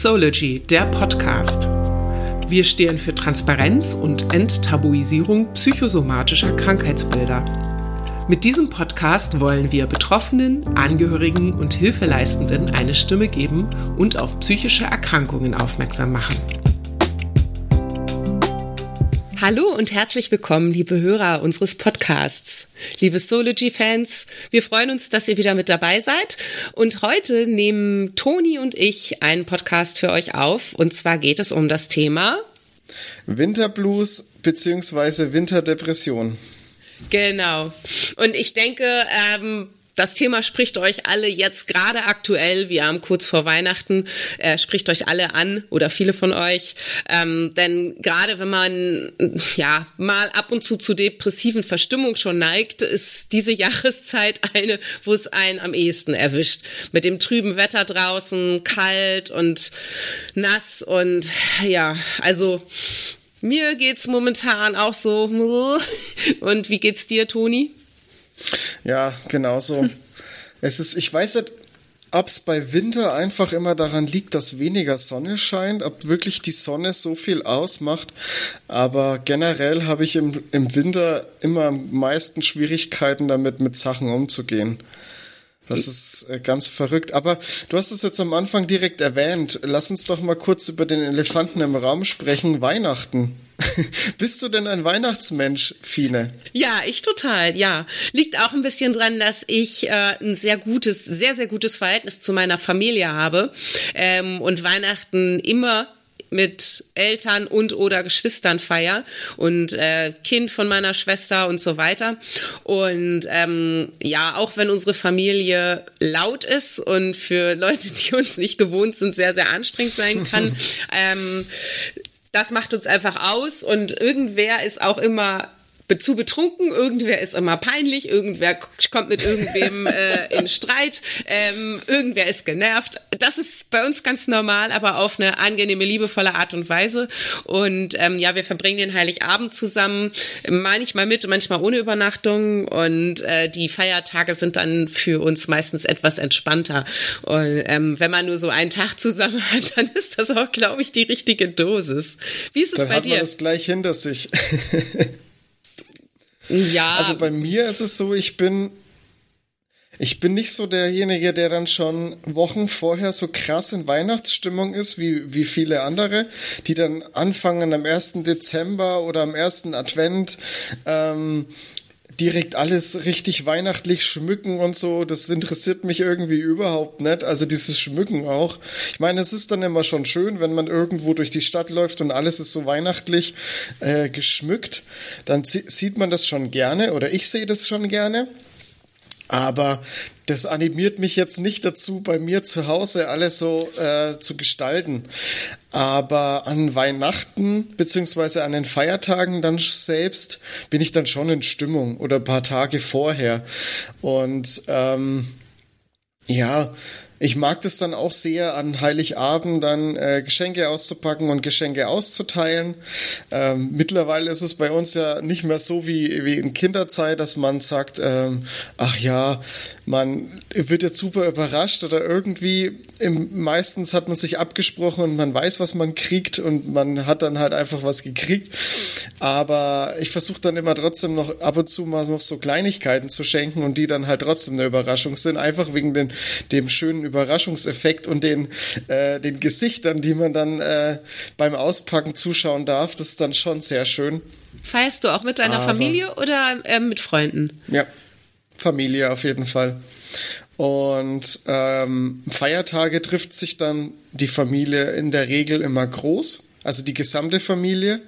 Soology, der Podcast. Wir stehen für Transparenz und Enttabuisierung psychosomatischer Krankheitsbilder. Mit diesem Podcast wollen wir Betroffenen, Angehörigen und Hilfeleistenden eine Stimme geben und auf psychische Erkrankungen aufmerksam machen. Hallo und herzlich willkommen, liebe Hörer unseres Podcasts. Liebe Zoology-Fans, wir freuen uns, dass ihr wieder mit dabei seid. Und heute nehmen Toni und ich einen Podcast für euch auf. Und zwar geht es um das Thema Winterblues bzw. Winterdepression. Genau. Und ich denke, ähm, das Thema spricht euch alle jetzt gerade aktuell, wir haben kurz vor Weihnachten, äh, spricht euch alle an oder viele von euch. Ähm, denn gerade wenn man ja mal ab und zu zu depressiven Verstimmung schon neigt, ist diese Jahreszeit eine, wo es einen am ehesten erwischt. Mit dem trüben Wetter draußen, kalt und nass und ja, also mir geht's momentan auch so. Und wie geht's dir, Toni? Ja, genau so. es ist, ich weiß nicht, ob es bei Winter einfach immer daran liegt, dass weniger Sonne scheint, ob wirklich die Sonne so viel ausmacht. Aber generell habe ich im, im Winter immer am meisten Schwierigkeiten damit, mit Sachen umzugehen. Das ist äh, ganz verrückt. Aber du hast es jetzt am Anfang direkt erwähnt. Lass uns doch mal kurz über den Elefanten im Raum sprechen. Weihnachten. Bist du denn ein Weihnachtsmensch, Fine? Ja, ich total, ja. Liegt auch ein bisschen dran, dass ich äh, ein sehr gutes, sehr, sehr gutes Verhältnis zu meiner Familie habe ähm, und Weihnachten immer mit Eltern und oder Geschwistern feier und äh, Kind von meiner Schwester und so weiter. Und ähm, ja, auch wenn unsere Familie laut ist und für Leute, die uns nicht gewohnt sind, sehr, sehr anstrengend sein kann, ähm, das macht uns einfach aus und irgendwer ist auch immer zu betrunken, irgendwer ist immer peinlich, irgendwer kommt mit irgendwem äh, in Streit, ähm, irgendwer ist genervt. Das ist bei uns ganz normal, aber auf eine angenehme, liebevolle Art und Weise. Und ähm, ja, wir verbringen den Heiligabend zusammen, manchmal mit, manchmal ohne Übernachtung. Und äh, die Feiertage sind dann für uns meistens etwas entspannter. Und ähm, wenn man nur so einen Tag zusammen hat, dann ist das auch, glaube ich, die richtige Dosis. Wie ist es dann bei hat dir? Man das gleich hinter sich. Ja. Also bei mir ist es so, ich bin ich bin nicht so derjenige, der dann schon Wochen vorher so krass in Weihnachtsstimmung ist, wie, wie viele andere, die dann anfangen am 1. Dezember oder am 1. Advent ähm, direkt alles richtig weihnachtlich schmücken und so, das interessiert mich irgendwie überhaupt nicht. Also dieses Schmücken auch. Ich meine, es ist dann immer schon schön, wenn man irgendwo durch die Stadt läuft und alles ist so weihnachtlich äh, geschmückt. Dann sieht man das schon gerne oder ich sehe das schon gerne. Aber das animiert mich jetzt nicht dazu, bei mir zu Hause alles so äh, zu gestalten. Aber an Weihnachten beziehungsweise an den Feiertagen dann selbst bin ich dann schon in Stimmung oder ein paar Tage vorher. Und ähm, ja, ich mag das dann auch sehr, an Heiligabend dann äh, Geschenke auszupacken und Geschenke auszuteilen. Ähm, mittlerweile ist es bei uns ja nicht mehr so wie, wie in Kinderzeit, dass man sagt, ähm, ach ja, man wird jetzt super überrascht oder irgendwie, im, meistens hat man sich abgesprochen und man weiß, was man kriegt und man hat dann halt einfach was gekriegt. Aber ich versuche dann immer trotzdem noch ab und zu mal noch so Kleinigkeiten zu schenken und die dann halt trotzdem eine Überraschung sind, einfach wegen den, dem schönen Überraschungseffekt und den, äh, den Gesichtern, die man dann äh, beim Auspacken zuschauen darf. Das ist dann schon sehr schön. Feierst du auch mit deiner Aber, Familie oder äh, mit Freunden? Ja, Familie auf jeden Fall. Und ähm, Feiertage trifft sich dann die Familie in der Regel immer groß, also die gesamte Familie.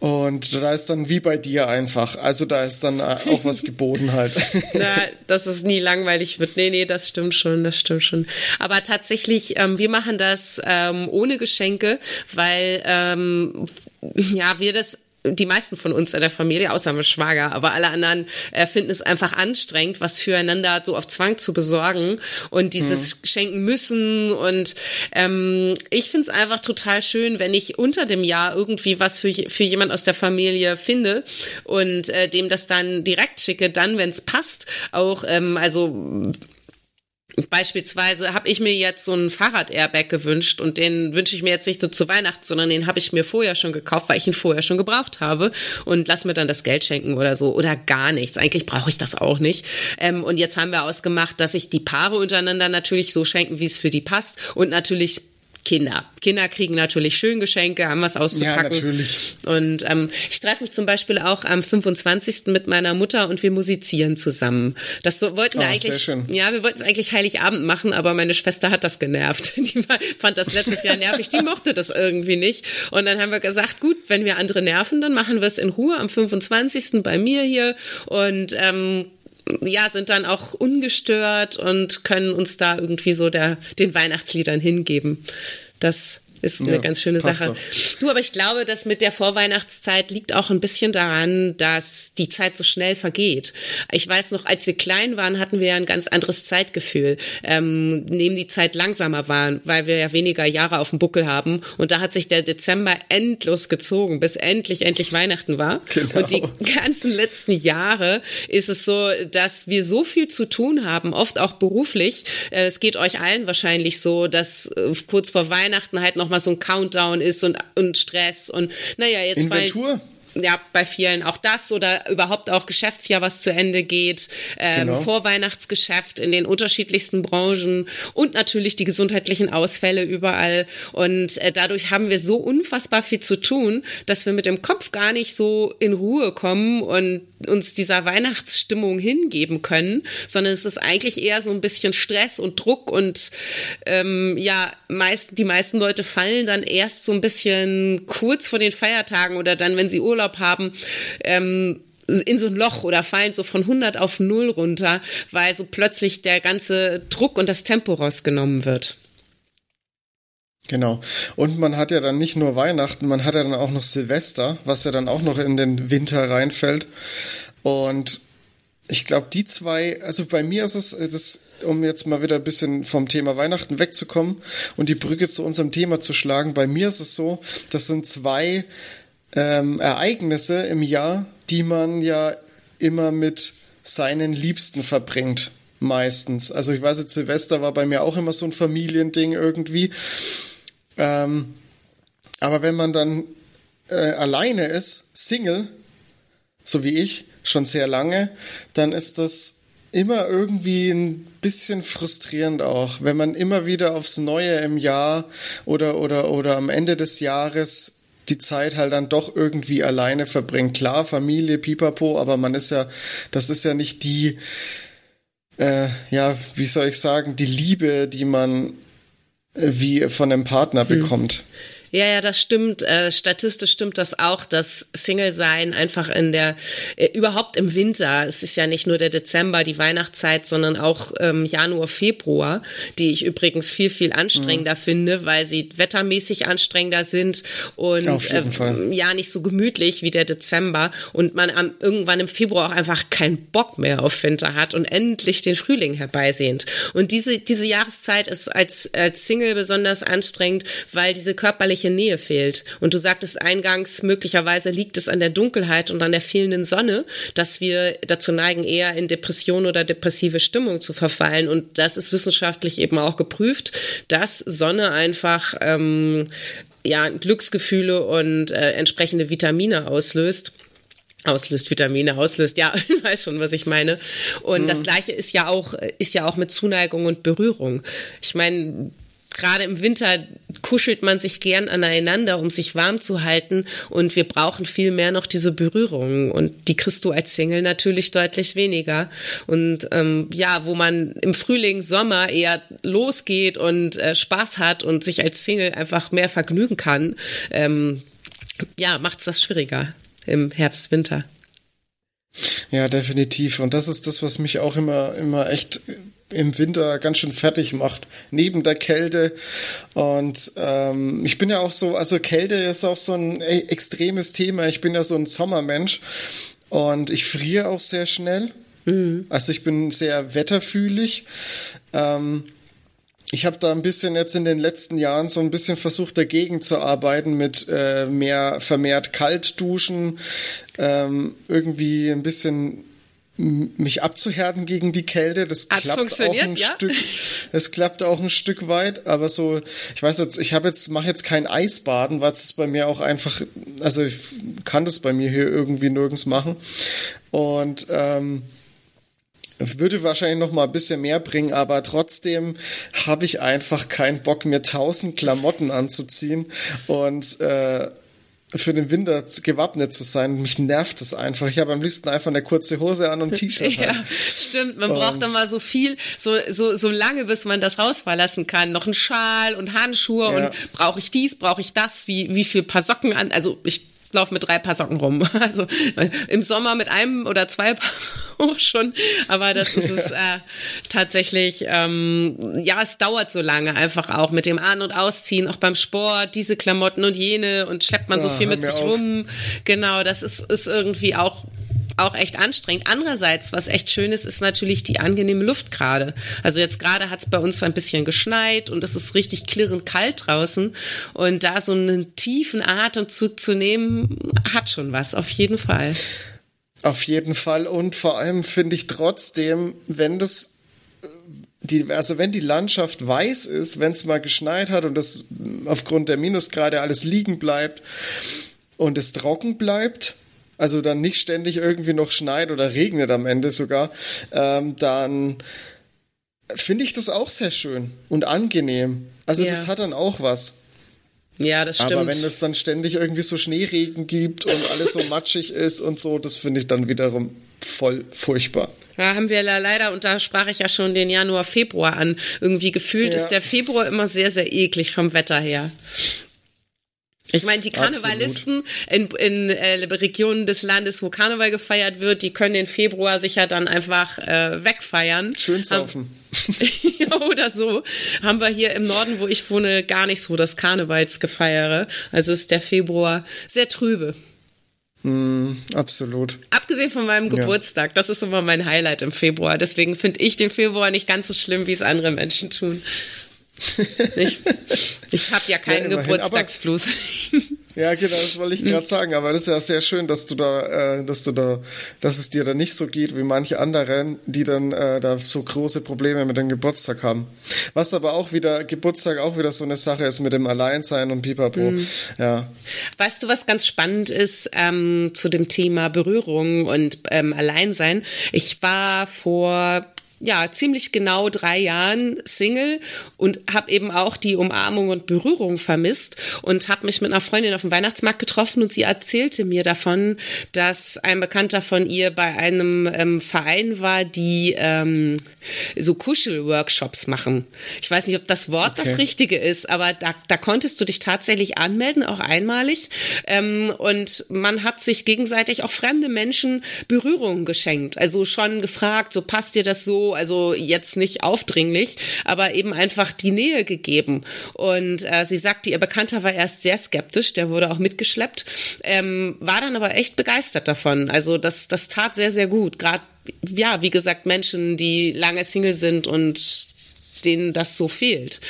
Und da ist dann wie bei dir einfach. Also da ist dann auch was geboten halt. Na, dass es nie langweilig wird. Nee, nee, das stimmt schon, das stimmt schon. Aber tatsächlich, ähm, wir machen das ähm, ohne Geschenke, weil ähm, ja, wir das die meisten von uns in der Familie, außer mein Schwager, aber alle anderen äh, finden es einfach anstrengend, was füreinander so auf Zwang zu besorgen und dieses hm. schenken müssen. Und ähm, ich finde es einfach total schön, wenn ich unter dem Jahr irgendwie was für, für jemand aus der Familie finde und äh, dem das dann direkt schicke, dann, wenn es passt, auch, ähm, also Beispielsweise habe ich mir jetzt so einen Fahrrad-Airbag gewünscht und den wünsche ich mir jetzt nicht nur zu Weihnachten, sondern den habe ich mir vorher schon gekauft, weil ich ihn vorher schon gebraucht habe und lass mir dann das Geld schenken oder so oder gar nichts. Eigentlich brauche ich das auch nicht. Ähm, und jetzt haben wir ausgemacht, dass sich die Paare untereinander natürlich so schenken, wie es für die passt und natürlich Kinder. Kinder kriegen natürlich schön Geschenke, haben was auszupacken. Ja, natürlich. Und ähm, ich treffe mich zum Beispiel auch am 25. mit meiner Mutter und wir musizieren zusammen. Das so, wollten wir oh, eigentlich. Sehr schön. Ja, wir wollten es eigentlich Heiligabend machen, aber meine Schwester hat das genervt. Die fand das letztes Jahr nervig, die mochte das irgendwie nicht. Und dann haben wir gesagt, gut, wenn wir andere nerven, dann machen wir es in Ruhe am 25. bei mir hier. Und ähm, ja, sind dann auch ungestört und können uns da irgendwie so der, den Weihnachtsliedern hingeben. Das ist eine ja, ganz schöne Sache. So. Du, aber ich glaube, dass mit der Vorweihnachtszeit liegt auch ein bisschen daran, dass die Zeit so schnell vergeht. Ich weiß noch, als wir klein waren, hatten wir ja ein ganz anderes Zeitgefühl, ähm, neben die Zeit langsamer waren, weil wir ja weniger Jahre auf dem Buckel haben. Und da hat sich der Dezember endlos gezogen, bis endlich, endlich Weihnachten war. Genau. Und die ganzen letzten Jahre ist es so, dass wir so viel zu tun haben, oft auch beruflich. Äh, es geht euch allen wahrscheinlich so, dass äh, kurz vor Weihnachten halt noch mal so ein Countdown ist und, und Stress und naja, jetzt Inventur? ja, bei vielen auch das oder überhaupt auch Geschäftsjahr, was zu Ende geht, ähm, genau. Vorweihnachtsgeschäft in den unterschiedlichsten Branchen und natürlich die gesundheitlichen Ausfälle überall. Und äh, dadurch haben wir so unfassbar viel zu tun, dass wir mit dem Kopf gar nicht so in Ruhe kommen und uns dieser Weihnachtsstimmung hingeben können, sondern es ist eigentlich eher so ein bisschen Stress und Druck und ähm, ja, meist, die meisten Leute fallen dann erst so ein bisschen kurz vor den Feiertagen oder dann, wenn sie Urlaub haben, ähm, in so ein Loch oder fallen so von 100 auf 0 runter, weil so plötzlich der ganze Druck und das Tempo rausgenommen wird. Genau. Und man hat ja dann nicht nur Weihnachten, man hat ja dann auch noch Silvester, was ja dann auch noch in den Winter reinfällt. Und ich glaube, die zwei, also bei mir ist es, das, um jetzt mal wieder ein bisschen vom Thema Weihnachten wegzukommen und die Brücke zu unserem Thema zu schlagen, bei mir ist es so, das sind zwei ähm, Ereignisse im Jahr, die man ja immer mit seinen Liebsten verbringt. Meistens. Also ich weiß jetzt, Silvester war bei mir auch immer so ein Familiending irgendwie. Ähm, aber wenn man dann äh, alleine ist, Single, so wie ich, schon sehr lange, dann ist das immer irgendwie ein bisschen frustrierend auch, wenn man immer wieder aufs Neue im Jahr oder, oder, oder am Ende des Jahres die Zeit halt dann doch irgendwie alleine verbringt. Klar, Familie, Pipapo, aber man ist ja, das ist ja nicht die, äh, ja, wie soll ich sagen, die Liebe, die man wie von einem Partner hm. Ja, ja, das stimmt. Äh, statistisch stimmt das auch, dass Single-Sein einfach in der, äh, überhaupt im Winter, es ist ja nicht nur der Dezember, die Weihnachtszeit, sondern auch ähm, Januar, Februar, die ich übrigens viel, viel anstrengender mhm. finde, weil sie wettermäßig anstrengender sind und äh, ja, nicht so gemütlich wie der Dezember und man am, irgendwann im Februar auch einfach keinen Bock mehr auf Winter hat und endlich den Frühling herbeisehnt. Und diese, diese Jahreszeit ist als, als Single besonders anstrengend, weil diese körperliche körperliche Nähe fehlt. Und du sagtest eingangs, möglicherweise liegt es an der Dunkelheit und an der fehlenden Sonne, dass wir dazu neigen, eher in Depression oder depressive Stimmung zu verfallen. Und das ist wissenschaftlich eben auch geprüft, dass Sonne einfach ähm, ja, Glücksgefühle und äh, entsprechende Vitamine auslöst auslöst, Vitamine auslöst. Ja, ich weiß schon, was ich meine. Und mhm. das Gleiche ist ja auch, ist ja auch mit Zuneigung und Berührung. Ich meine, gerade im Winter kuschelt man sich gern aneinander, um sich warm zu halten. Und wir brauchen viel mehr noch diese Berührungen. Und die kriegst du als Single natürlich deutlich weniger. Und ähm, ja, wo man im Frühling, Sommer eher losgeht und äh, Spaß hat und sich als Single einfach mehr vergnügen kann, ähm, ja, macht's das schwieriger im Herbst, Winter. Ja, definitiv. Und das ist das, was mich auch immer, immer echt im Winter ganz schön fertig macht, neben der Kälte. Und ähm, ich bin ja auch so, also Kälte ist auch so ein ey, extremes Thema. Ich bin ja so ein Sommermensch und ich friere auch sehr schnell. Mhm. Also ich bin sehr wetterfühlig. Ähm, ich habe da ein bisschen jetzt in den letzten Jahren so ein bisschen versucht dagegen zu arbeiten mit äh, mehr vermehrt Kaltduschen, ähm, irgendwie ein bisschen mich abzuhärten gegen die Kälte. Das Hat's klappt auch ein ja? Stück. Das klappt auch ein Stück weit, aber so, ich weiß jetzt, ich habe jetzt mache jetzt kein Eisbaden, weil es bei mir auch einfach, also ich kann das bei mir hier irgendwie nirgends machen und ähm, würde wahrscheinlich noch mal ein bisschen mehr bringen, aber trotzdem habe ich einfach keinen Bock, mir tausend Klamotten anzuziehen und äh, für den Winter gewappnet zu sein. Mich nervt es einfach. Ich habe am liebsten einfach eine kurze Hose an und ein T-Shirt. ja, stimmt. Man und braucht dann mal so viel, so, so, so lange, bis man das Haus verlassen kann. Noch ein Schal und Handschuhe ja. und brauche ich dies, brauche ich das, wie, wie viel Paar Socken an. Also ich laufe mit drei Paar Socken rum. Also im Sommer mit einem oder zwei Paar auch schon. Aber das ist es äh, tatsächlich, ähm, ja, es dauert so lange einfach auch mit dem An- und Ausziehen, auch beim Sport, diese Klamotten und jene und schleppt man ja, so viel mit sich auf. rum. Genau, das ist, ist irgendwie auch auch echt anstrengend. Andererseits, was echt schön ist, ist natürlich die angenehme Luft gerade. Also jetzt gerade hat es bei uns ein bisschen geschneit und es ist richtig klirrend kalt draußen. Und da so einen tiefen Atemzug zu nehmen, hat schon was, auf jeden Fall. Auf jeden Fall. Und vor allem finde ich trotzdem, wenn das die, also wenn die Landschaft weiß ist, wenn es mal geschneit hat und das aufgrund der Minusgrade alles liegen bleibt und es trocken bleibt, also dann nicht ständig irgendwie noch schneit oder regnet am Ende sogar, ähm, dann finde ich das auch sehr schön und angenehm. Also ja. das hat dann auch was. Ja, das stimmt. Aber wenn es dann ständig irgendwie so Schneeregen gibt und alles so matschig ist und so, das finde ich dann wiederum voll furchtbar. Da haben wir leider, und da sprach ich ja schon den Januar, Februar an. Irgendwie gefühlt ja. ist der Februar immer sehr, sehr eklig vom Wetter her. Ich meine, die Karnevalisten in, in äh, Regionen des Landes, wo Karneval gefeiert wird, die können den Februar sicher dann einfach äh, wegfeiern. Schön saufen. Oder so. Haben wir hier im Norden, wo ich wohne, gar nicht so das Karnevalsgefeiere. Also ist der Februar sehr trübe. Mm, absolut. Abgesehen von meinem Geburtstag, ja. das ist immer mein Highlight im Februar. Deswegen finde ich den Februar nicht ganz so schlimm, wie es andere Menschen tun. Ich, ich habe ja keinen ja, Geburtstagsfluss. Ja, genau, das wollte ich gerade sagen. Aber das ist ja sehr schön, dass du da, äh, dass du da, dass es dir da nicht so geht wie manche anderen, die dann äh, da so große Probleme mit dem Geburtstag haben. Was aber auch wieder Geburtstag auch wieder so eine Sache ist mit dem Alleinsein und Pipapo. Mhm. Ja. Weißt du, was ganz spannend ist ähm, zu dem Thema Berührung und ähm, Alleinsein? Ich war vor ja ziemlich genau drei Jahren Single und habe eben auch die Umarmung und Berührung vermisst und habe mich mit einer Freundin auf dem Weihnachtsmarkt getroffen und sie erzählte mir davon, dass ein Bekannter von ihr bei einem ähm, Verein war, die ähm, so Kuschelworkshops machen. Ich weiß nicht, ob das Wort okay. das Richtige ist, aber da, da konntest du dich tatsächlich anmelden, auch einmalig. Ähm, und man hat sich gegenseitig auch fremde Menschen Berührungen geschenkt. Also schon gefragt, so passt dir das so also jetzt nicht aufdringlich, aber eben einfach die Nähe gegeben. Und äh, sie sagte, ihr Bekannter war erst sehr skeptisch, der wurde auch mitgeschleppt, ähm, war dann aber echt begeistert davon. Also das, das tat sehr, sehr gut. Gerade ja, wie gesagt, Menschen, die lange Single sind und denen das so fehlt.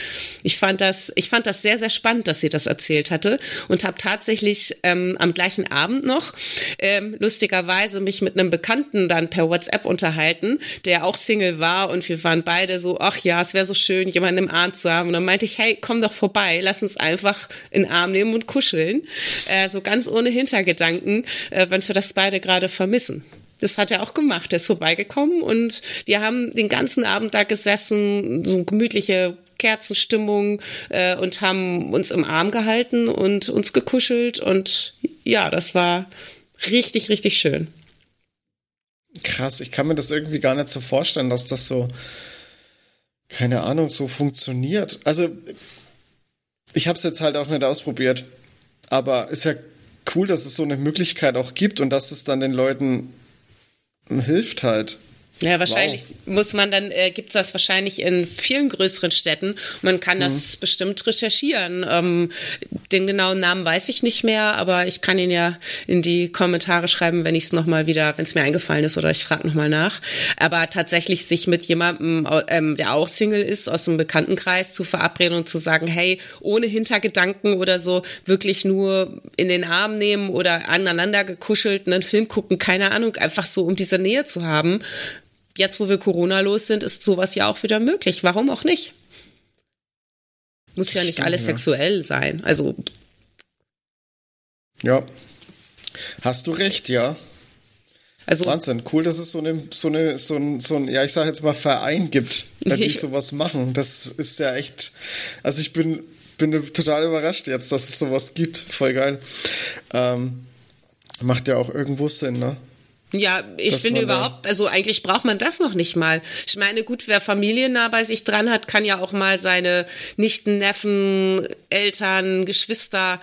Ich fand das, ich fand das sehr, sehr spannend, dass sie das erzählt hatte und habe tatsächlich ähm, am gleichen Abend noch ähm, lustigerweise mich mit einem Bekannten dann per WhatsApp unterhalten, der auch Single war und wir waren beide so, ach ja, es wäre so schön, jemanden im Arm zu haben. Und dann meinte ich, hey, komm doch vorbei, lass uns einfach in den Arm nehmen und kuscheln. Äh, so ganz ohne Hintergedanken, äh, wenn wir das beide gerade vermissen. Das hat er auch gemacht. Er ist vorbeigekommen und wir haben den ganzen Abend da gesessen, so gemütliche Kerzenstimmung äh, und haben uns im Arm gehalten und uns gekuschelt und ja, das war richtig, richtig schön. Krass, ich kann mir das irgendwie gar nicht so vorstellen, dass das so, keine Ahnung, so funktioniert. Also, ich habe es jetzt halt auch nicht ausprobiert, aber ist ja cool, dass es so eine Möglichkeit auch gibt und dass es dann den Leuten hilft halt. Ja, wahrscheinlich wow. muss man dann, äh, gibt es das wahrscheinlich in vielen größeren Städten. Man kann das mhm. bestimmt recherchieren. Ähm, Den genauen Namen weiß ich nicht mehr, aber ich kann ihn ja in die Kommentare schreiben, wenn ich es nochmal wieder, wenn es mir eingefallen ist oder ich frage nochmal nach. Aber tatsächlich sich mit jemandem, ähm, der auch Single ist, aus dem Bekanntenkreis zu verabreden und zu sagen, hey, ohne Hintergedanken oder so, wirklich nur in den Arm nehmen oder aneinander gekuschelt einen Film gucken, keine Ahnung, einfach so, um diese Nähe zu haben. Jetzt, wo wir Corona los sind, ist sowas ja auch wieder möglich. Warum auch nicht? Muss ja nicht Stimmt, alles ja. sexuell sein. Also. Ja. Hast du recht, ja. Also, Wahnsinn, cool, dass es so eine, so eine, so ein, so ein, ja, ich sag jetzt mal Verein gibt, die sowas machen. Das ist ja echt, also ich bin, bin total überrascht jetzt, dass es sowas gibt. Voll geil. Ähm, macht ja auch irgendwo Sinn, ne? Ja, ich finde überhaupt, also eigentlich braucht man das noch nicht mal. Ich meine, gut, wer familiennah bei sich dran hat, kann ja auch mal seine Nichten, Neffen, Eltern, Geschwister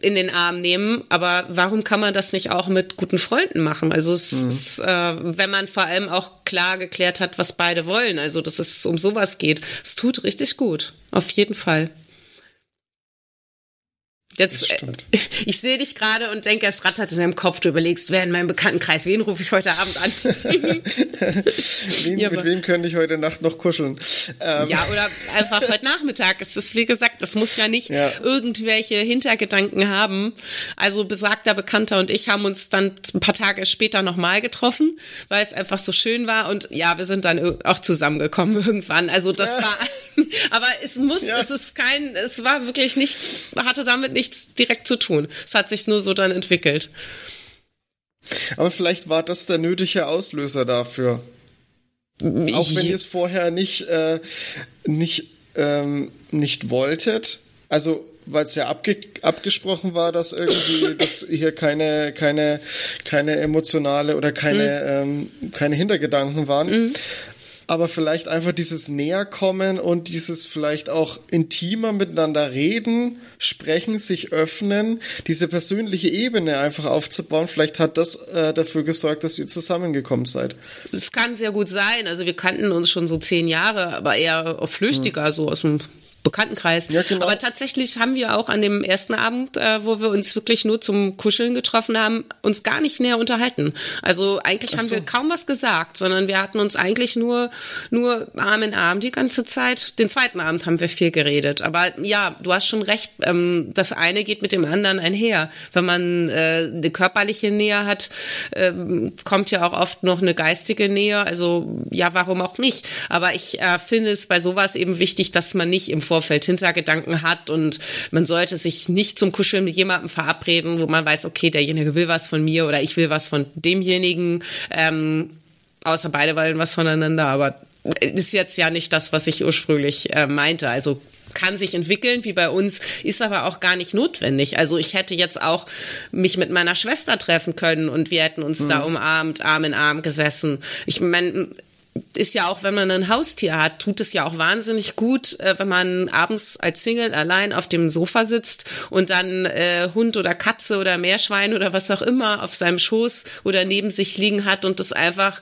in den Arm nehmen. Aber warum kann man das nicht auch mit guten Freunden machen? Also es mhm. ist, äh, wenn man vor allem auch klar geklärt hat, was beide wollen. Also dass es um sowas geht. Es tut richtig gut. Auf jeden Fall. Jetzt, äh, ich sehe dich gerade und denke, es rattert in deinem Kopf. Du überlegst, wer in meinem Bekanntenkreis, wen rufe ich heute Abend an? wen, ja, mit wem könnte ich heute Nacht noch kuscheln? Ähm. Ja, oder einfach heute Nachmittag. Es ist, wie gesagt, das muss ja nicht ja. irgendwelche Hintergedanken haben. Also besagter Bekannter und ich haben uns dann ein paar Tage später nochmal getroffen, weil es einfach so schön war. Und ja, wir sind dann auch zusammengekommen irgendwann. Also das ja. war, aber es muss, es ist kein, es war wirklich nichts, hatte damit nichts nichts direkt zu tun. Es hat sich nur so dann entwickelt. Aber vielleicht war das der nötige Auslöser dafür. Auch wenn ihr es vorher nicht, äh, nicht, ähm, nicht wolltet. Also, weil es ja abge abgesprochen war, dass irgendwie, dass hier keine, keine, keine emotionale oder keine, mhm. ähm, keine Hintergedanken waren. Mhm aber vielleicht einfach dieses Näherkommen und dieses vielleicht auch intimer miteinander reden, sprechen, sich öffnen, diese persönliche Ebene einfach aufzubauen. Vielleicht hat das äh, dafür gesorgt, dass ihr zusammengekommen seid. Es kann sehr gut sein. Also wir kannten uns schon so zehn Jahre, aber eher flüchtiger, hm. so aus dem Bekanntenkreis. Ja, genau. Aber tatsächlich haben wir auch an dem ersten Abend, äh, wo wir uns wirklich nur zum Kuscheln getroffen haben, uns gar nicht näher unterhalten. Also eigentlich so. haben wir kaum was gesagt, sondern wir hatten uns eigentlich nur, nur Arm in Arm die ganze Zeit. Den zweiten Abend haben wir viel geredet. Aber ja, du hast schon recht, ähm, das eine geht mit dem anderen einher. Wenn man äh, eine körperliche Nähe hat, ähm, kommt ja auch oft noch eine geistige Nähe. Also ja, warum auch nicht? Aber ich äh, finde es bei sowas eben wichtig, dass man nicht im Vor Vorfeld Hintergedanken hat und man sollte sich nicht zum Kuscheln mit jemandem verabreden, wo man weiß, okay, derjenige will was von mir oder ich will was von demjenigen, ähm, außer beide wollen was voneinander, aber ist jetzt ja nicht das, was ich ursprünglich äh, meinte. Also kann sich entwickeln, wie bei uns, ist aber auch gar nicht notwendig. Also ich hätte jetzt auch mich mit meiner Schwester treffen können und wir hätten uns mhm. da umarmt, Arm in Arm gesessen. Ich meine, ist ja auch, wenn man ein Haustier hat, tut es ja auch wahnsinnig gut, äh, wenn man abends als Single allein auf dem Sofa sitzt und dann äh, Hund oder Katze oder Meerschwein oder was auch immer auf seinem Schoß oder neben sich liegen hat und das einfach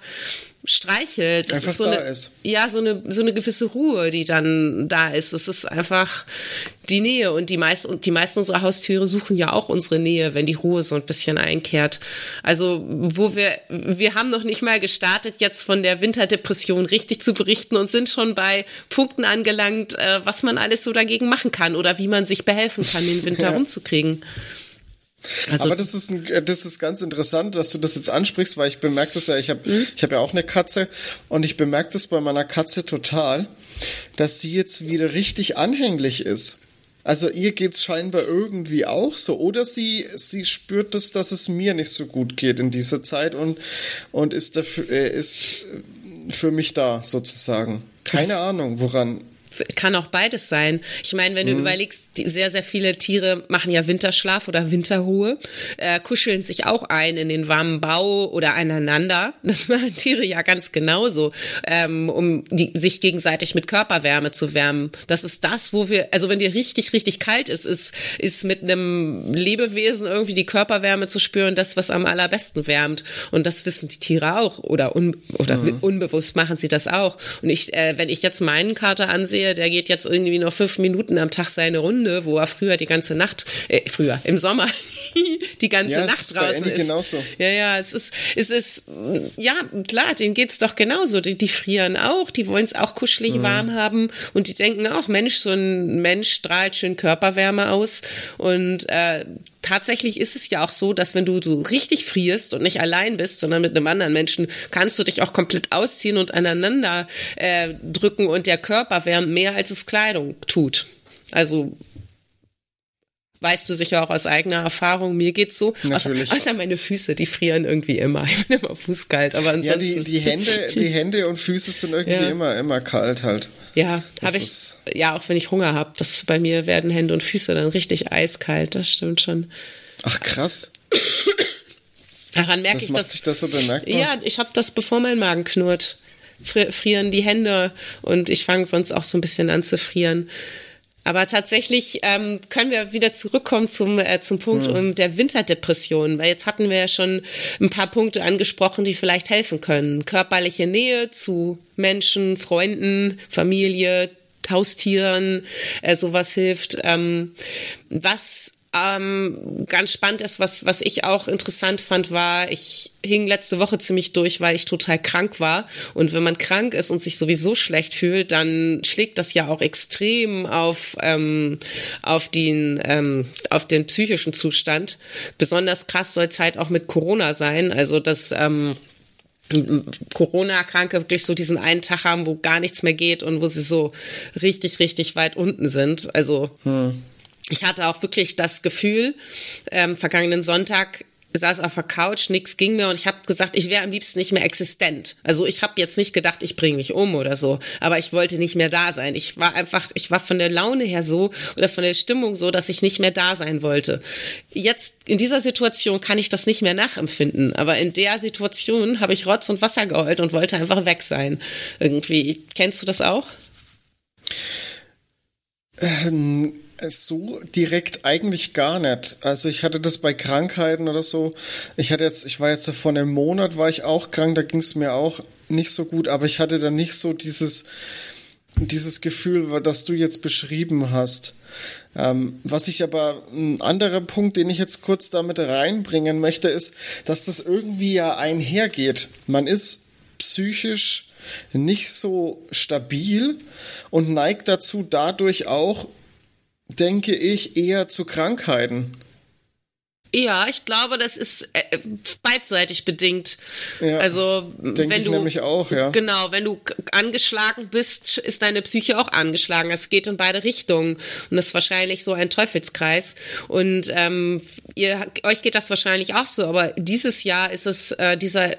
streichelt. Das einfach ist so eine, ist. ja, so eine, so eine gewisse Ruhe, die dann da ist. Es ist einfach die Nähe und die meisten, und die meisten unserer Haustiere suchen ja auch unsere Nähe, wenn die Ruhe so ein bisschen einkehrt. Also, wo wir, wir haben noch nicht mal gestartet, jetzt von der Winterdepression richtig zu berichten und sind schon bei Punkten angelangt, äh, was man alles so dagegen machen kann oder wie man sich behelfen kann, den Winter ja. rumzukriegen. Also Aber das ist, ein, äh, das ist ganz interessant, dass du das jetzt ansprichst, weil ich bemerke das ja, ich habe mhm. ich hab ja auch eine Katze und ich bemerke das bei meiner Katze total, dass sie jetzt wieder richtig anhänglich ist. Also ihr geht's scheinbar irgendwie auch so, oder sie, sie spürt das, dass es mir nicht so gut geht in dieser Zeit und, und ist, dafür, äh, ist für mich da sozusagen. Keine Ahnung, woran kann auch beides sein. Ich meine, wenn du mhm. überlegst, die, sehr, sehr viele Tiere machen ja Winterschlaf oder Winterruhe, äh, kuscheln sich auch ein in den warmen Bau oder aneinander. Das machen Tiere ja ganz genauso, ähm, um die, sich gegenseitig mit Körperwärme zu wärmen. Das ist das, wo wir, also wenn dir richtig, richtig kalt ist, ist, ist mit einem Lebewesen irgendwie die Körperwärme zu spüren, das, was am allerbesten wärmt. Und das wissen die Tiere auch oder, un, oder mhm. unbewusst machen sie das auch. Und ich, äh, wenn ich jetzt meinen Kater ansehe, sehe, der geht jetzt irgendwie nur fünf Minuten am Tag seine Runde, wo er früher die ganze Nacht, äh, früher, im Sommer, die ganze ja, Nacht ist draußen ist. Genauso. Ja, ja, es ist, es ist, ja, klar, denen geht's doch genauso. Die, die frieren auch, die wollen es auch kuschelig mhm. warm haben und die denken auch, Mensch, so ein Mensch strahlt schön Körperwärme aus und äh, tatsächlich ist es ja auch so, dass wenn du so richtig frierst und nicht allein bist, sondern mit einem anderen Menschen, kannst du dich auch komplett ausziehen und aneinander äh, drücken und der Körper wärmt mehr, als es Kleidung tut. Also weißt du sicher auch aus eigener Erfahrung. Mir geht's so. Natürlich. Außer, außer meine Füße, die frieren irgendwie immer. Ich bin immer fußkalt. Aber ansonsten. Ja, die, die Hände, die Hände und Füße sind irgendwie ja. immer, immer kalt halt. Ja, habe ich. Ja, auch wenn ich Hunger habe. Das bei mir werden Hände und Füße dann richtig eiskalt. Das stimmt schon. Ach krass. Daran merke das ich das. sich das so bemerkbar? Ja, ich habe das, bevor mein Magen knurrt. Frieren die Hände und ich fange sonst auch so ein bisschen an zu frieren. Aber tatsächlich ähm, können wir wieder zurückkommen zum, äh, zum Punkt ja. um der Winterdepression, weil jetzt hatten wir ja schon ein paar Punkte angesprochen, die vielleicht helfen können. Körperliche Nähe zu Menschen, Freunden, Familie, Haustieren, äh, sowas hilft. Ähm, was ähm, ganz spannend ist, was, was ich auch interessant fand, war, ich hing letzte Woche ziemlich durch, weil ich total krank war. Und wenn man krank ist und sich sowieso schlecht fühlt, dann schlägt das ja auch extrem auf, ähm, auf, den, ähm, auf den psychischen Zustand. Besonders krass soll es halt auch mit Corona sein. Also das ähm, Corona-Kranke wirklich so diesen einen Tag haben, wo gar nichts mehr geht und wo sie so richtig, richtig weit unten sind. Also hm ich hatte auch wirklich das Gefühl, ähm, vergangenen Sonntag saß auf der Couch, nichts ging mehr und ich habe gesagt, ich wäre am liebsten nicht mehr existent. Also ich habe jetzt nicht gedacht, ich bringe mich um oder so, aber ich wollte nicht mehr da sein. Ich war einfach, ich war von der Laune her so oder von der Stimmung so, dass ich nicht mehr da sein wollte. Jetzt in dieser Situation kann ich das nicht mehr nachempfinden, aber in der Situation habe ich Rotz und Wasser geheult und wollte einfach weg sein. Irgendwie. Kennst du das auch? Ähm so direkt eigentlich gar nicht. Also ich hatte das bei Krankheiten oder so. Ich hatte jetzt, ich war jetzt vor einem Monat war ich auch krank, da ging es mir auch nicht so gut, aber ich hatte dann nicht so dieses, dieses Gefühl, das du jetzt beschrieben hast. Ähm, was ich aber, ein anderer Punkt, den ich jetzt kurz damit reinbringen möchte, ist, dass das irgendwie ja einhergeht. Man ist psychisch nicht so stabil und neigt dazu, dadurch auch denke ich, eher zu Krankheiten. Ja, ich glaube, das ist äh, beidseitig bedingt. Ja, also wenn du nämlich auch, ja. Genau, wenn du angeschlagen bist, ist deine Psyche auch angeschlagen. Es geht in beide Richtungen und das ist wahrscheinlich so ein Teufelskreis. Und ähm, ihr, euch geht das wahrscheinlich auch so, aber dieses Jahr ist es äh, dieser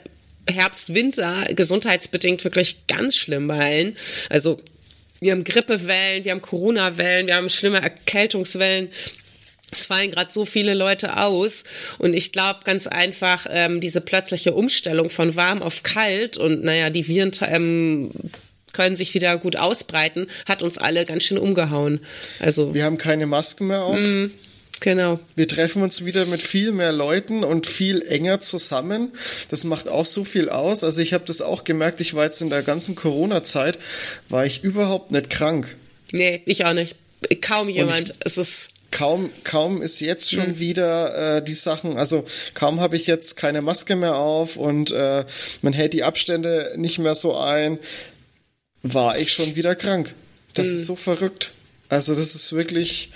Herbst, Winter gesundheitsbedingt wirklich ganz schlimm bei allen. Also wir haben Grippewellen, wir haben Corona-Wellen, wir haben schlimme Erkältungswellen. Es fallen gerade so viele Leute aus und ich glaube ganz einfach ähm, diese plötzliche Umstellung von warm auf kalt und naja, die Viren ähm, können sich wieder gut ausbreiten, hat uns alle ganz schön umgehauen. Also wir haben keine Masken mehr auf. Mm, Genau. Wir treffen uns wieder mit viel mehr Leuten und viel enger zusammen. Das macht auch so viel aus. Also ich habe das auch gemerkt, ich war jetzt in der ganzen Corona-Zeit, war ich überhaupt nicht krank. Nee, ich auch nicht. Kaum jemand. Es ist kaum, kaum ist jetzt schon mhm. wieder äh, die Sachen, also kaum habe ich jetzt keine Maske mehr auf und äh, man hält die Abstände nicht mehr so ein, war ich schon wieder krank. Das mhm. ist so verrückt. Also das ist wirklich,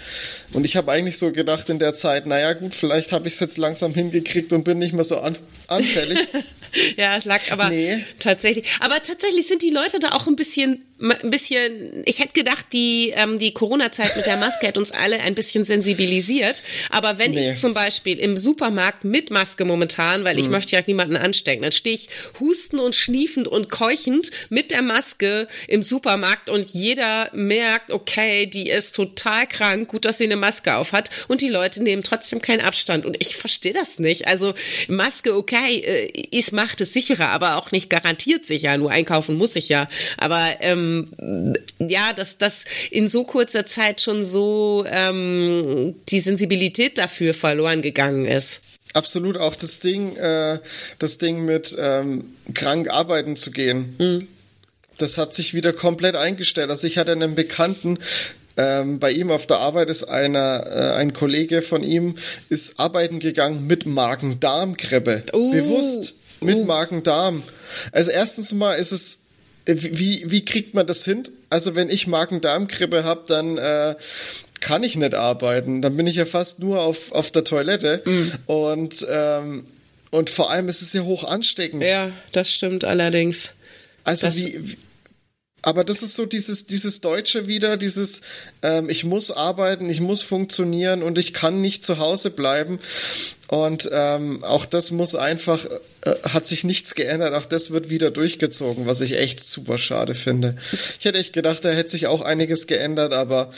und ich habe eigentlich so gedacht in der Zeit, naja gut, vielleicht habe ich es jetzt langsam hingekriegt und bin nicht mehr so an, anfällig. ja, es lag aber nee. tatsächlich. Aber tatsächlich sind die Leute da auch ein bisschen ein bisschen, ich hätte gedacht, die, ähm, die Corona-Zeit mit der Maske hat uns alle ein bisschen sensibilisiert. Aber wenn nee. ich zum Beispiel im Supermarkt mit Maske momentan, weil ich mhm. möchte ja niemanden anstecken, dann stehe ich husten und schniefend und keuchend mit der Maske im Supermarkt und jeder merkt, okay, die ist total krank, gut, dass sie eine Maske auf hat und die Leute nehmen trotzdem keinen Abstand. Und ich verstehe das nicht. Also Maske, okay, äh, ist, macht es sicherer, aber auch nicht garantiert sicher. Nur einkaufen muss ich ja. Aber ähm, ähm, ja, dass das in so kurzer Zeit schon so ähm, die Sensibilität dafür verloren gegangen ist. Absolut, auch das Ding, äh, das Ding mit ähm, krank arbeiten zu gehen. Mhm. das hat sich wieder komplett eingestellt. Also ich hatte einen Bekannten, ähm, bei ihm auf der Arbeit ist einer, äh, ein Kollege von ihm, ist arbeiten gegangen mit Magen-Darm-Grippe. Uh, Bewusst mit uh. Magen-Darm. Also erstens mal ist es, wie, wie kriegt man das hin? Also wenn ich Magen-Darm-Grippe habe, dann äh, kann ich nicht arbeiten. Dann bin ich ja fast nur auf, auf der Toilette. Mm. Und, ähm, und vor allem ist es ja hoch ansteckend. Ja, das stimmt allerdings. Also das wie, wie aber das ist so dieses, dieses Deutsche wieder, dieses, ähm, ich muss arbeiten, ich muss funktionieren und ich kann nicht zu Hause bleiben. Und ähm, auch das muss einfach, äh, hat sich nichts geändert, auch das wird wieder durchgezogen, was ich echt super schade finde. Ich hätte echt gedacht, da hätte sich auch einiges geändert, aber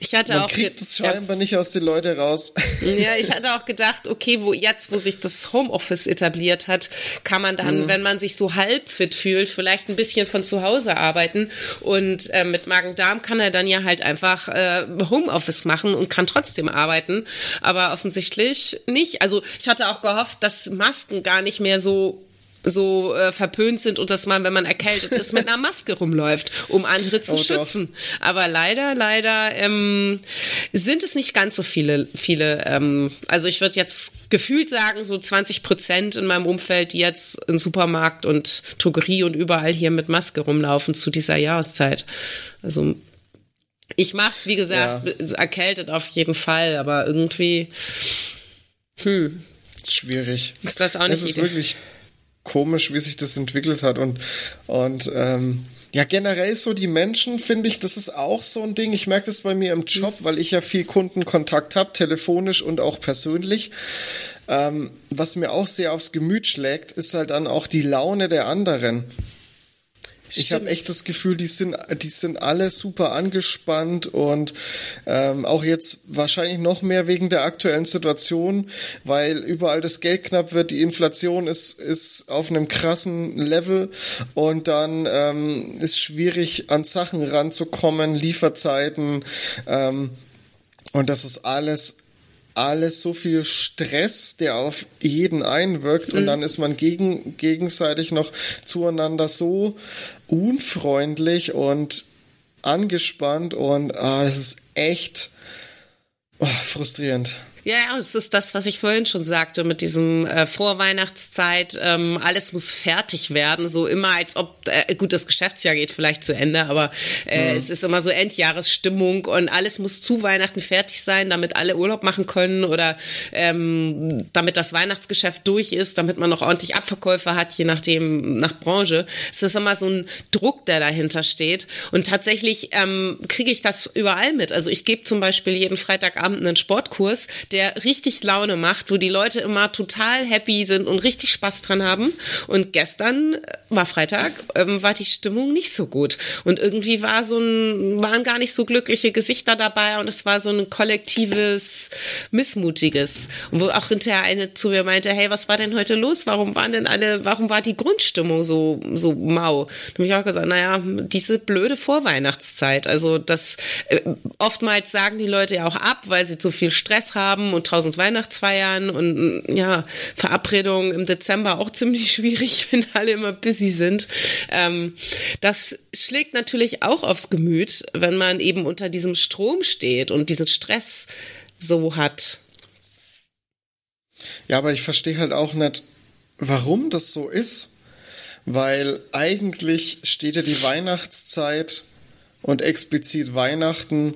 ich hatte Man auch kriegt es scheinbar ja. nicht aus den Leuten raus. Ja, ich hatte auch gedacht, okay, wo jetzt, wo sich das Homeoffice etabliert hat, kann man dann, mhm. wenn man sich so halb fit fühlt, vielleicht ein bisschen von zu Hause arbeiten. Und äh, mit Magen-Darm kann er dann ja halt einfach äh, Homeoffice machen und kann trotzdem arbeiten. Aber offensichtlich nicht. Also ich hatte auch gehofft, dass Masken gar nicht mehr so so äh, verpönt sind und dass man, wenn man erkältet ist, mit einer Maske rumläuft, um andere zu oh, schützen. Doch. Aber leider, leider ähm, sind es nicht ganz so viele, viele. Ähm, also ich würde jetzt gefühlt sagen, so 20 Prozent in meinem Umfeld, die jetzt im Supermarkt und Drogerie und überall hier mit Maske rumlaufen zu dieser Jahreszeit. Also ich mach's, wie gesagt, ja. erkältet auf jeden Fall, aber irgendwie, hm. Schwierig. Ist das auch nicht? Es ist wirklich komisch, wie sich das entwickelt hat. Und, und ähm, ja, generell so die Menschen, finde ich, das ist auch so ein Ding. Ich merke das bei mir im Job, weil ich ja viel Kundenkontakt habe, telefonisch und auch persönlich. Ähm, was mir auch sehr aufs Gemüt schlägt, ist halt dann auch die Laune der anderen. Ich habe echt das Gefühl, die sind, die sind alle super angespannt und ähm, auch jetzt wahrscheinlich noch mehr wegen der aktuellen Situation, weil überall das Geld knapp wird, die Inflation ist, ist auf einem krassen Level und dann ähm, ist schwierig an Sachen ranzukommen, Lieferzeiten ähm, und das ist alles alles so viel Stress, der auf jeden einwirkt mhm. und dann ist man gegen, gegenseitig noch zueinander so unfreundlich und angespannt und ah, das ist echt oh, frustrierend. Ja, es ist das, was ich vorhin schon sagte mit diesem äh, Vorweihnachtszeit. Ähm, alles muss fertig werden, so immer als ob äh, gut das Geschäftsjahr geht vielleicht zu Ende, aber äh, mhm. es ist immer so Endjahresstimmung und alles muss zu Weihnachten fertig sein, damit alle Urlaub machen können oder ähm, damit das Weihnachtsgeschäft durch ist, damit man noch ordentlich Abverkäufe hat, je nachdem nach Branche. Es ist immer so ein Druck, der dahinter steht und tatsächlich ähm, kriege ich das überall mit. Also ich gebe zum Beispiel jeden Freitagabend einen Sportkurs, der der richtig Laune macht, wo die Leute immer total happy sind und richtig Spaß dran haben. Und gestern äh, war Freitag, ähm, war die Stimmung nicht so gut. Und irgendwie war so ein, waren gar nicht so glückliche Gesichter dabei und es war so ein kollektives, missmutiges. Und wo auch hinterher eine zu mir meinte, hey, was war denn heute los? Warum waren denn alle, warum war die Grundstimmung so, so mau? Da habe ich auch gesagt, naja, diese blöde Vorweihnachtszeit. Also das, äh, oftmals sagen die Leute ja auch ab, weil sie zu viel Stress haben und tausend Weihnachtsfeiern und ja, Verabredungen im Dezember auch ziemlich schwierig, wenn alle immer busy sind. Ähm, das schlägt natürlich auch aufs Gemüt, wenn man eben unter diesem Strom steht und diesen Stress so hat. Ja, aber ich verstehe halt auch nicht, warum das so ist. Weil eigentlich steht ja die Weihnachtszeit und explizit Weihnachten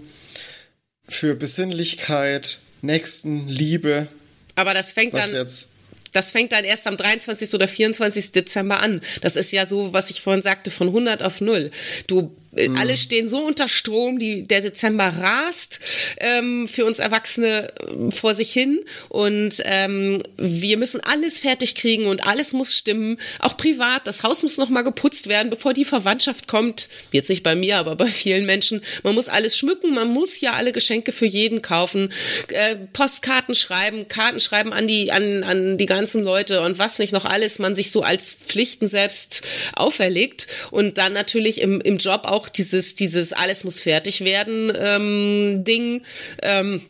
für Besinnlichkeit, Nächsten, Liebe. Aber das fängt dann. Jetzt das fängt dann erst am 23. oder 24. Dezember an. Das ist ja so, was ich vorhin sagte, von 100 auf 0. Du Mhm. Alle stehen so unter Strom, die, der Dezember rast ähm, für uns Erwachsene äh, vor sich hin und ähm, wir müssen alles fertig kriegen und alles muss stimmen, auch privat. Das Haus muss noch mal geputzt werden, bevor die Verwandtschaft kommt. Jetzt nicht bei mir, aber bei vielen Menschen. Man muss alles schmücken, man muss ja alle Geschenke für jeden kaufen, äh, Postkarten schreiben, Karten schreiben an die an an die ganzen Leute und was nicht noch alles man sich so als Pflichten selbst auferlegt und dann natürlich im im Job auch auch dieses, dieses alles muss fertig werden ähm, Ding. Ähm,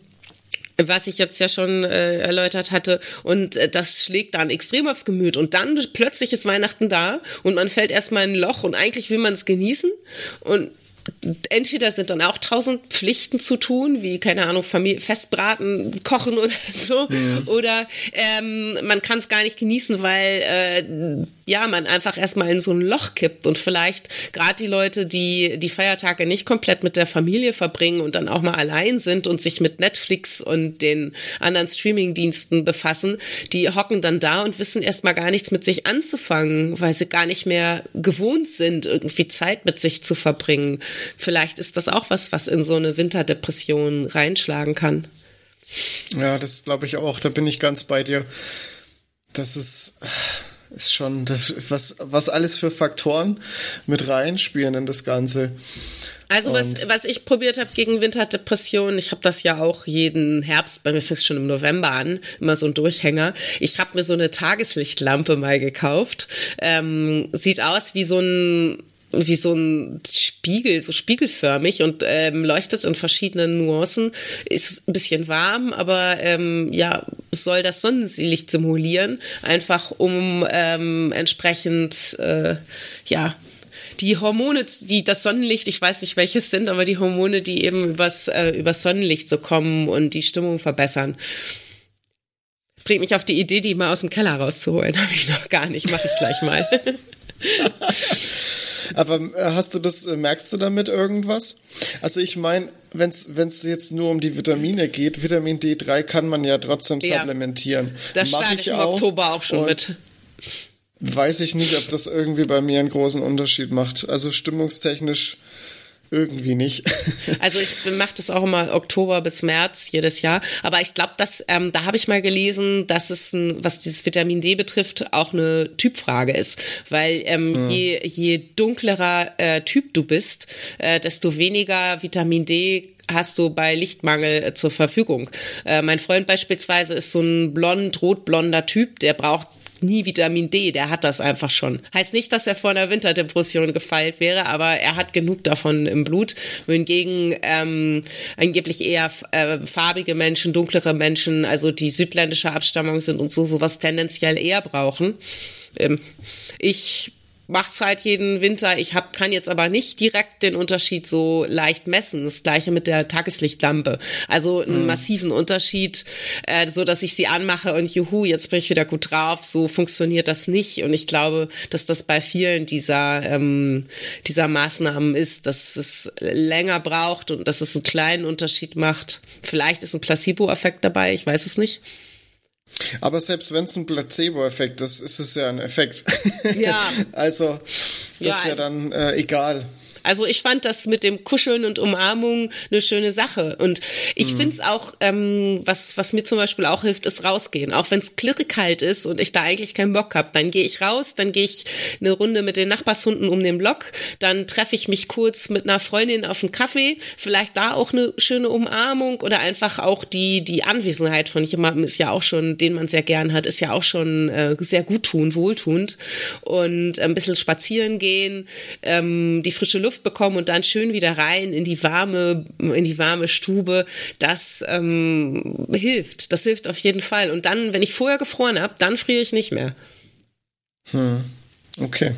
was ich jetzt ja schon äh, erläutert hatte. Und äh, das schlägt dann extrem aufs Gemüt. Und dann plötzlich ist Weihnachten da und man fällt erstmal in ein Loch und eigentlich will man es genießen. Und entweder sind dann auch tausend Pflichten zu tun, wie, keine Ahnung, Familie, Festbraten, Kochen oder so, mhm. oder ähm, man kann es gar nicht genießen, weil äh, ja, man einfach erstmal in so ein Loch kippt und vielleicht gerade die Leute, die die Feiertage nicht komplett mit der Familie verbringen und dann auch mal allein sind und sich mit Netflix und den anderen Streamingdiensten befassen, die hocken dann da und wissen erstmal gar nichts mit sich anzufangen, weil sie gar nicht mehr gewohnt sind, irgendwie Zeit mit sich zu verbringen. Vielleicht ist das auch was, was in so eine Winterdepression reinschlagen kann. Ja, das glaube ich auch. Da bin ich ganz bei dir. Das ist ist schon das, was, was alles für Faktoren mit reinspielen in das Ganze. Also was, was ich probiert habe gegen Winterdepression, ich habe das ja auch jeden Herbst, bei mir fängt schon im November an, immer so ein Durchhänger. Ich habe mir so eine Tageslichtlampe mal gekauft. Ähm, sieht aus wie so ein wie so ein Spiegel, so spiegelförmig und ähm, leuchtet in verschiedenen Nuancen. Ist ein bisschen warm, aber ähm, ja, soll das Sonnenlicht simulieren, einfach um ähm, entsprechend äh, ja die Hormone, die das Sonnenlicht, ich weiß nicht welches sind, aber die Hormone, die eben übers, äh, übers Sonnenlicht so kommen und die Stimmung verbessern. Bringt mich auf die Idee, die mal aus dem Keller rauszuholen. Habe ich noch gar nicht, mache ich gleich mal. Aber äh, hast du das, äh, merkst du damit irgendwas? Also ich meine, wenn es jetzt nur um die Vitamine geht, Vitamin D3 kann man ja trotzdem ja. supplementieren. Da starte ich, ich im auch Oktober auch schon mit. Weiß ich nicht, ob das irgendwie bei mir einen großen Unterschied macht. Also stimmungstechnisch irgendwie nicht. Also ich mache das auch immer Oktober bis März jedes Jahr. Aber ich glaube, dass ähm, da habe ich mal gelesen, dass es, ein, was dieses Vitamin D betrifft, auch eine Typfrage ist. Weil ähm, ja. je, je dunklerer äh, Typ du bist, äh, desto weniger Vitamin D hast du bei Lichtmangel äh, zur Verfügung. Äh, mein Freund beispielsweise ist so ein blond, rotblonder Typ, der braucht nie Vitamin D, der hat das einfach schon. Heißt nicht, dass er vor einer Winterdepression gefeilt wäre, aber er hat genug davon im Blut. Wohingegen ähm, angeblich eher äh, farbige Menschen, dunklere Menschen, also die südländischer Abstammung sind und so sowas tendenziell eher brauchen. Ähm, ich macht's halt jeden Winter. Ich hab, kann jetzt aber nicht direkt den Unterschied so leicht messen. Das gleiche mit der Tageslichtlampe. Also einen mhm. massiven Unterschied, äh, so dass ich sie anmache und juhu, jetzt bin ich wieder gut drauf. So funktioniert das nicht. Und ich glaube, dass das bei vielen dieser, ähm, dieser Maßnahmen ist, dass es länger braucht und dass es einen kleinen Unterschied macht. Vielleicht ist ein Placebo-Effekt dabei, ich weiß es nicht. Aber selbst wenn es ein Placebo-Effekt ist, ist es ja ein Effekt. Ja. also, das ja, ist ja also dann äh, egal. Also ich fand das mit dem Kuscheln und Umarmung eine schöne Sache. Und ich mhm. finde es auch, ähm, was, was mir zum Beispiel auch hilft, ist rausgehen. Auch wenn es klirrekalt ist und ich da eigentlich keinen Bock habe, dann gehe ich raus, dann gehe ich eine Runde mit den Nachbarshunden um den Block, dann treffe ich mich kurz mit einer Freundin auf einen Kaffee, vielleicht da auch eine schöne Umarmung oder einfach auch die, die Anwesenheit von jemandem ist ja auch schon, den man sehr gern hat, ist ja auch schon äh, sehr guttun, wohltuend. Und ein bisschen spazieren gehen, ähm, die frische Luft Luft bekommen und dann schön wieder rein in die warme, in die warme Stube, das ähm, hilft. Das hilft auf jeden Fall. Und dann, wenn ich vorher gefroren habe, dann friere ich nicht mehr. Hm. Okay.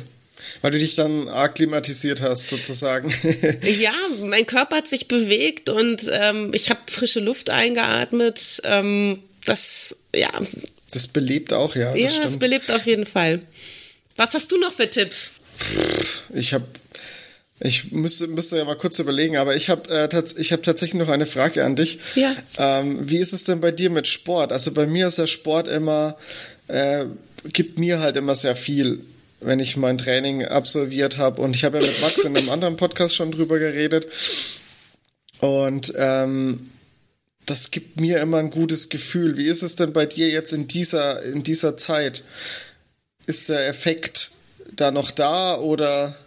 Weil du dich dann akklimatisiert hast, sozusagen. ja, mein Körper hat sich bewegt und ähm, ich habe frische Luft eingeatmet. Ähm, das, ja. Das belebt auch, ja. Das ja, stimmt. das belebt auf jeden Fall. Was hast du noch für Tipps? Ich habe ich müsste, müsste ja mal kurz überlegen, aber ich habe äh, ich hab tatsächlich noch eine Frage an dich. Ja. Ähm, wie ist es denn bei dir mit Sport? Also bei mir ist der Sport immer, äh, gibt mir halt immer sehr viel, wenn ich mein Training absolviert habe. Und ich habe ja mit Max in einem anderen Podcast schon drüber geredet. Und ähm, das gibt mir immer ein gutes Gefühl. Wie ist es denn bei dir jetzt in dieser, in dieser Zeit? Ist der Effekt da noch da oder?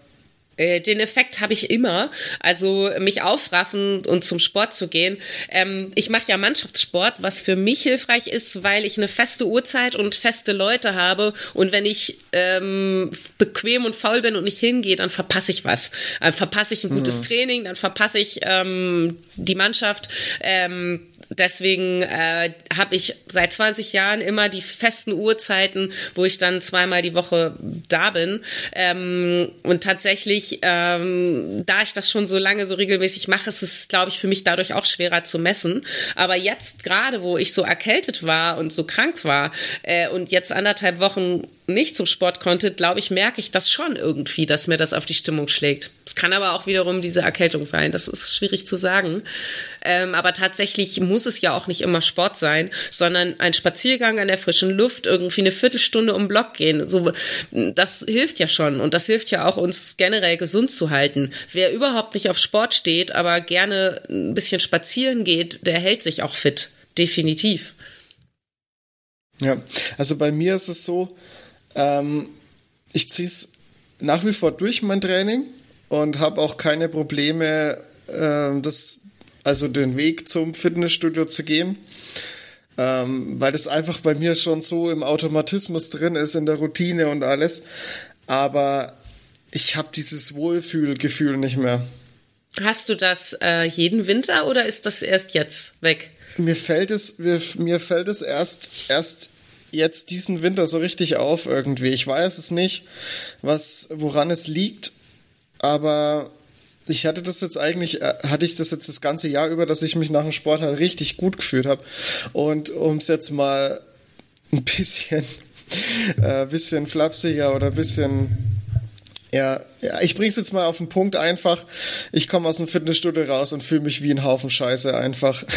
Äh, den Effekt habe ich immer. Also mich aufraffen und zum Sport zu gehen. Ähm, ich mache ja Mannschaftssport, was für mich hilfreich ist, weil ich eine feste Uhrzeit und feste Leute habe. Und wenn ich ähm, bequem und faul bin und nicht hingehe, dann verpasse ich was. Dann verpasse ich ein gutes mhm. Training, dann verpasse ich ähm, die Mannschaft. Ähm, deswegen äh, habe ich seit 20 Jahren immer die festen Uhrzeiten, wo ich dann zweimal die Woche da bin. Ähm, und tatsächlich, ähm, da ich das schon so lange so regelmäßig mache, ist es, glaube ich, für mich dadurch auch schwerer zu messen. Aber jetzt gerade, wo ich so erkältet war und so krank war äh, und jetzt anderthalb Wochen nicht zum Sport konnte, glaube ich, merke ich das schon irgendwie, dass mir das auf die Stimmung schlägt. Kann aber auch wiederum diese Erkältung sein. Das ist schwierig zu sagen. Ähm, aber tatsächlich muss es ja auch nicht immer Sport sein, sondern ein Spaziergang an der frischen Luft, irgendwie eine Viertelstunde um Block gehen. So, das hilft ja schon. Und das hilft ja auch, uns generell gesund zu halten. Wer überhaupt nicht auf Sport steht, aber gerne ein bisschen spazieren geht, der hält sich auch fit. Definitiv. Ja, also bei mir ist es so, ähm, ich ziehe es nach wie vor durch mein Training und habe auch keine Probleme, äh, das, also den Weg zum Fitnessstudio zu gehen. Ähm, weil das einfach bei mir schon so im Automatismus drin ist, in der Routine und alles. Aber ich habe dieses Wohlfühlgefühl nicht mehr. Hast du das äh, jeden Winter oder ist das erst jetzt weg? Mir fällt es, mir, mir fällt es erst, erst jetzt diesen Winter so richtig auf irgendwie. Ich weiß es nicht, was, woran es liegt, aber ich hatte das jetzt eigentlich, äh, hatte ich das jetzt das ganze Jahr über, dass ich mich nach dem Sport halt richtig gut gefühlt habe. Und um es jetzt mal ein bisschen, äh, bisschen flapsiger oder ein bisschen ja, ja, ich bring's jetzt mal auf den Punkt einfach. Ich komme aus dem Fitnessstudio raus und fühle mich wie ein Haufen Scheiße einfach.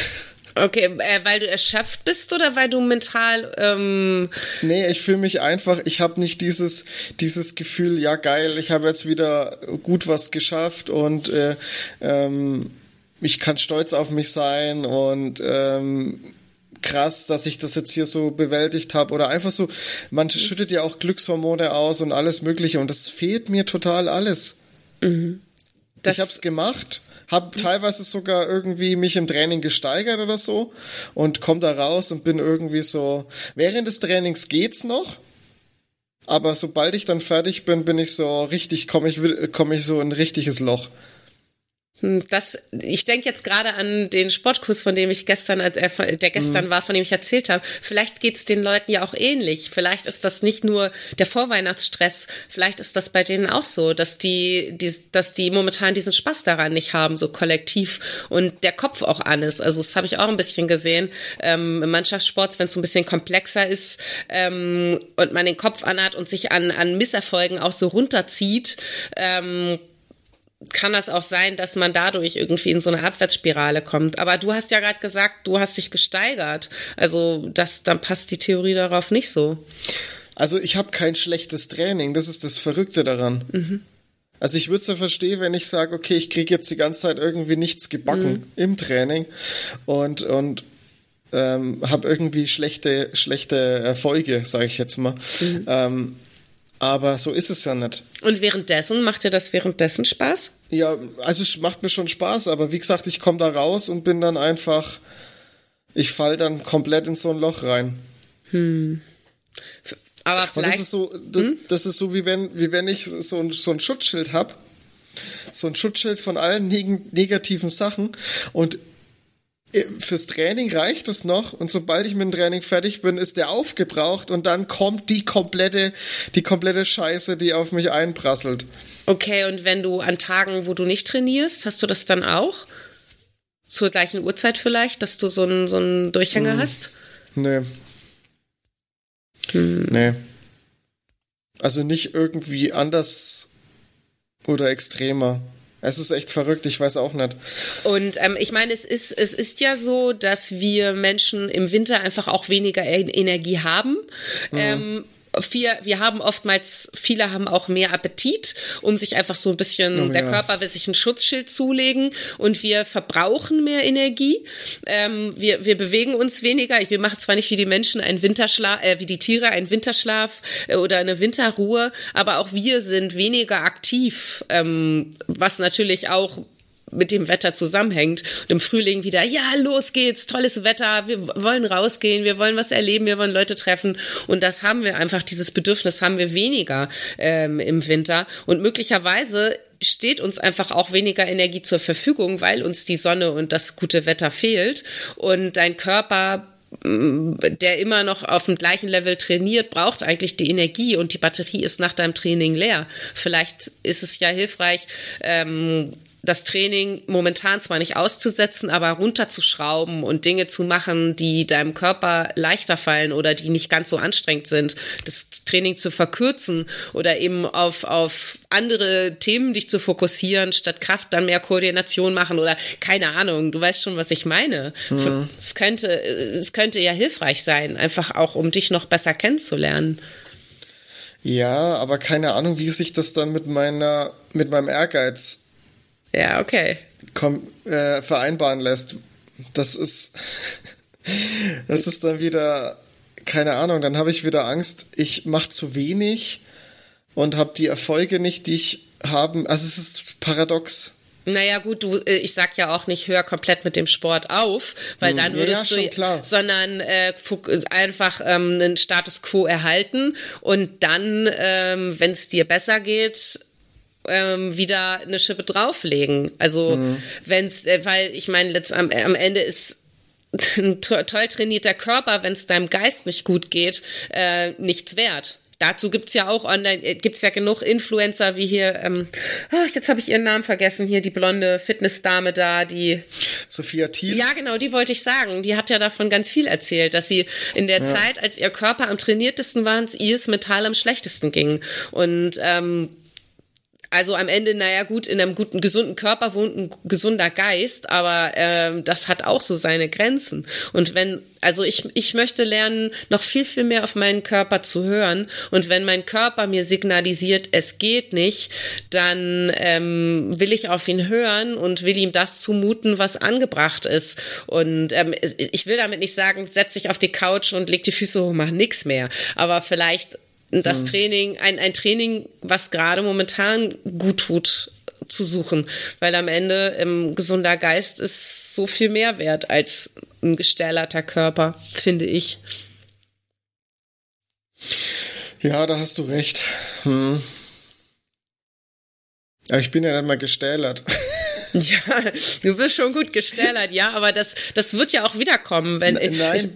Okay, äh, weil du erschöpft bist oder weil du mental. Ähm nee, ich fühle mich einfach, ich habe nicht dieses, dieses Gefühl, ja geil, ich habe jetzt wieder gut was geschafft und äh, ähm, ich kann stolz auf mich sein und ähm, krass, dass ich das jetzt hier so bewältigt habe oder einfach so, man schüttet ja auch Glückshormone aus und alles Mögliche und das fehlt mir total alles. Mhm. ich habe es gemacht habe teilweise sogar irgendwie mich im Training gesteigert oder so und komme da raus und bin irgendwie so, während des Trainings geht's noch, aber sobald ich dann fertig bin, bin ich so richtig, komme ich, komm ich so in ein richtiges Loch. Hm, das, ich denke jetzt gerade an den Sportkurs, von dem ich gestern, äh, der gestern mhm. war, von dem ich erzählt habe. Vielleicht geht's den Leuten ja auch ähnlich. Vielleicht ist das nicht nur der Vorweihnachtsstress. Vielleicht ist das bei denen auch so, dass die, die, dass die momentan diesen Spaß daran nicht haben, so kollektiv und der Kopf auch an ist. Also das habe ich auch ein bisschen gesehen ähm, im Mannschaftssport, wenn es so ein bisschen komplexer ist ähm, und man den Kopf anhat und sich an, an Misserfolgen auch so runterzieht. Ähm, kann das auch sein, dass man dadurch irgendwie in so eine Abwärtsspirale kommt. Aber du hast ja gerade gesagt, du hast dich gesteigert. Also das, dann passt die Theorie darauf nicht so. Also ich habe kein schlechtes Training, das ist das Verrückte daran. Mhm. Also ich würde es ja verstehen, wenn ich sage, okay, ich kriege jetzt die ganze Zeit irgendwie nichts gebacken mhm. im Training und, und ähm, habe irgendwie schlechte, schlechte Erfolge, sage ich jetzt mal. Mhm. Ähm, aber so ist es ja nicht. Und währenddessen, macht dir das währenddessen Spaß? Ja, also es macht mir schon Spaß, aber wie gesagt, ich komme da raus und bin dann einfach, ich fall dann komplett in so ein Loch rein. Hm. Aber vielleicht. Und das ist so, das, hm? das, ist so wie wenn, wie wenn ich so ein, so ein Schutzschild habe. So ein Schutzschild von allen neg negativen Sachen. Und fürs Training reicht es noch und sobald ich mit dem Training fertig bin, ist der aufgebraucht und dann kommt die komplette, die komplette Scheiße, die auf mich einprasselt. Okay, und wenn du an Tagen, wo du nicht trainierst, hast du das dann auch? Zur gleichen Uhrzeit vielleicht, dass du so einen, so einen Durchhänger hm. hast? Nee. Hm. Nee. Also nicht irgendwie anders oder extremer. Es ist echt verrückt, ich weiß auch nicht. Und ähm, ich meine, es ist, es ist ja so, dass wir Menschen im Winter einfach auch weniger Energie haben. Mhm. Ähm, wir, wir haben oftmals, viele haben auch mehr Appetit, um sich einfach so ein bisschen, oh, der ja. Körper will sich ein Schutzschild zulegen und wir verbrauchen mehr Energie. Ähm, wir, wir bewegen uns weniger. Wir machen zwar nicht wie die Menschen einen Winterschlaf, äh, wie die Tiere einen Winterschlaf äh, oder eine Winterruhe, aber auch wir sind weniger aktiv, ähm, was natürlich auch mit dem Wetter zusammenhängt. Und im Frühling wieder, ja, los geht's, tolles Wetter, wir wollen rausgehen, wir wollen was erleben, wir wollen Leute treffen. Und das haben wir einfach, dieses Bedürfnis haben wir weniger ähm, im Winter. Und möglicherweise steht uns einfach auch weniger Energie zur Verfügung, weil uns die Sonne und das gute Wetter fehlt und dein Körper der immer noch auf dem gleichen Level trainiert, braucht eigentlich die Energie und die Batterie ist nach deinem Training leer. Vielleicht ist es ja hilfreich, ähm, das Training momentan zwar nicht auszusetzen, aber runterzuschrauben und Dinge zu machen, die deinem Körper leichter fallen oder die nicht ganz so anstrengend sind, das Training zu verkürzen oder eben auf, auf andere Themen dich zu fokussieren, statt Kraft dann mehr Koordination machen oder keine Ahnung, du weißt schon, was ich meine. Mhm. Es könnte, es könnte ja hilfreich sein, einfach auch, um dich noch besser kennenzulernen. Ja, aber keine Ahnung, wie sich das dann mit meiner, mit meinem Ehrgeiz ja, okay. Komm, äh, vereinbaren lässt. Das ist, das ist dann wieder, keine Ahnung, dann habe ich wieder Angst, ich mache zu wenig und habe die Erfolge nicht, die ich haben. Also es ist paradox. Naja, gut, du, äh, ich sag ja auch nicht, hör komplett mit dem Sport auf, weil hm, dann würdest ja, ja, du, klar. sondern äh, einfach ähm, einen Status quo erhalten und dann, ähm, wenn es dir besser geht, ähm, wieder eine Schippe drauflegen. Also mhm. wenn's, äh, weil ich meine, letzt am, am Ende ist ein to toll trainierter Körper, wenn es deinem Geist nicht gut geht, äh, nichts wert. Dazu gibt's ja auch online, äh, gibt's ja genug Influencer wie hier, ähm, oh, jetzt habe ich ihren Namen vergessen, hier die blonde Fitnessdame da, die Sophia Thiel. Ja, genau, die wollte ich sagen. Die hat ja davon ganz viel erzählt, dass sie in der ja. Zeit, als ihr Körper am trainiertesten war, ihr es mental am schlechtesten ging. Und ähm, also am Ende, naja gut, in einem guten, gesunden Körper wohnt ein gesunder Geist, aber ähm, das hat auch so seine Grenzen. Und wenn, also ich, ich möchte lernen, noch viel, viel mehr auf meinen Körper zu hören. Und wenn mein Körper mir signalisiert, es geht nicht, dann ähm, will ich auf ihn hören und will ihm das zumuten, was angebracht ist. Und ähm, ich will damit nicht sagen, setz dich auf die Couch und leg die Füße hoch, mach nix mehr. Aber vielleicht das mhm. Training, ein, ein Training, was gerade momentan gut tut, zu suchen, weil am Ende ähm, gesunder Geist ist so viel mehr wert als ein gestählerter Körper, finde ich. Ja, da hast du recht. Hm. Aber ich bin ja dann mal gestählert. Ja, du bist schon gut gestählert, ja, aber das, das wird ja auch wiederkommen, wenn. Nein,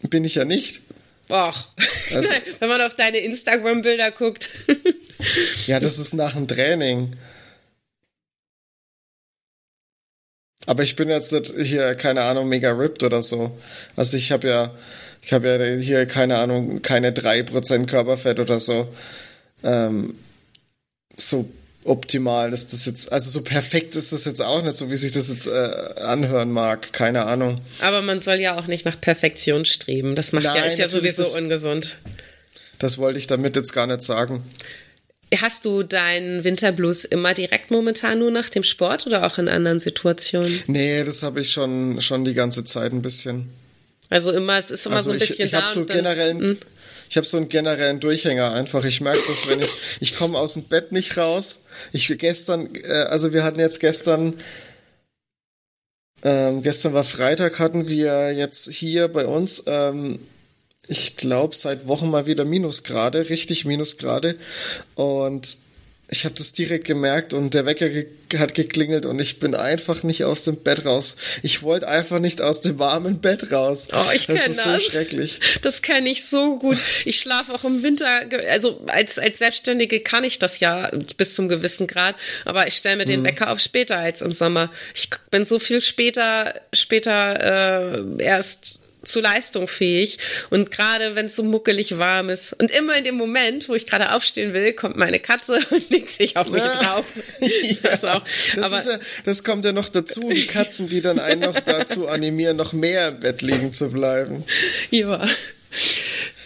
ich, bin ich ja nicht. Och, also, wenn man auf deine Instagram-Bilder guckt. ja, das ist nach dem Training. Aber ich bin jetzt nicht hier, keine Ahnung, mega ripped oder so. Also ich habe ja, ich habe ja hier, keine Ahnung, keine 3% Körperfett oder so. Ähm, so optimal ist das jetzt, also so perfekt ist das jetzt auch nicht, so wie sich das jetzt äh, anhören mag, keine Ahnung. Aber man soll ja auch nicht nach Perfektion streben, das macht Nein, ja, ist ja sowieso das, ungesund. Das wollte ich damit jetzt gar nicht sagen. Hast du deinen Winterblues immer direkt momentan nur nach dem Sport oder auch in anderen Situationen? Nee, das habe ich schon, schon die ganze Zeit ein bisschen. Also immer, es ist immer also so ein bisschen ich, ich da. So generell, hm? Ich habe so einen generellen Durchhänger einfach. Ich merke das, wenn ich, ich komme aus dem Bett nicht raus. Ich gestern, äh, also wir hatten jetzt gestern, ähm, gestern war Freitag, hatten wir jetzt hier bei uns, ähm, ich glaube, seit Wochen mal wieder Minusgrade, richtig Minusgrade. Und ich habe das direkt gemerkt und der Wecker ge hat geklingelt und ich bin einfach nicht aus dem Bett raus. Ich wollte einfach nicht aus dem warmen Bett raus. Oh, ich kenne das. Ist das ist so schrecklich. Das kenne ich so gut. Ich schlafe auch im Winter, also als, als Selbstständige kann ich das ja bis zum gewissen Grad, aber ich stelle mir den mhm. Wecker auf später als im Sommer. Ich bin so viel später, später äh, erst zu Leistung fähig. Und gerade wenn es so muckelig warm ist und immer in dem Moment, wo ich gerade aufstehen will, kommt meine Katze und legt sich auf mich drauf. ja, das, auch. Das, Aber, ja, das kommt ja noch dazu, die Katzen, die dann einen noch dazu animieren, noch mehr im Bett liegen zu bleiben. Ja.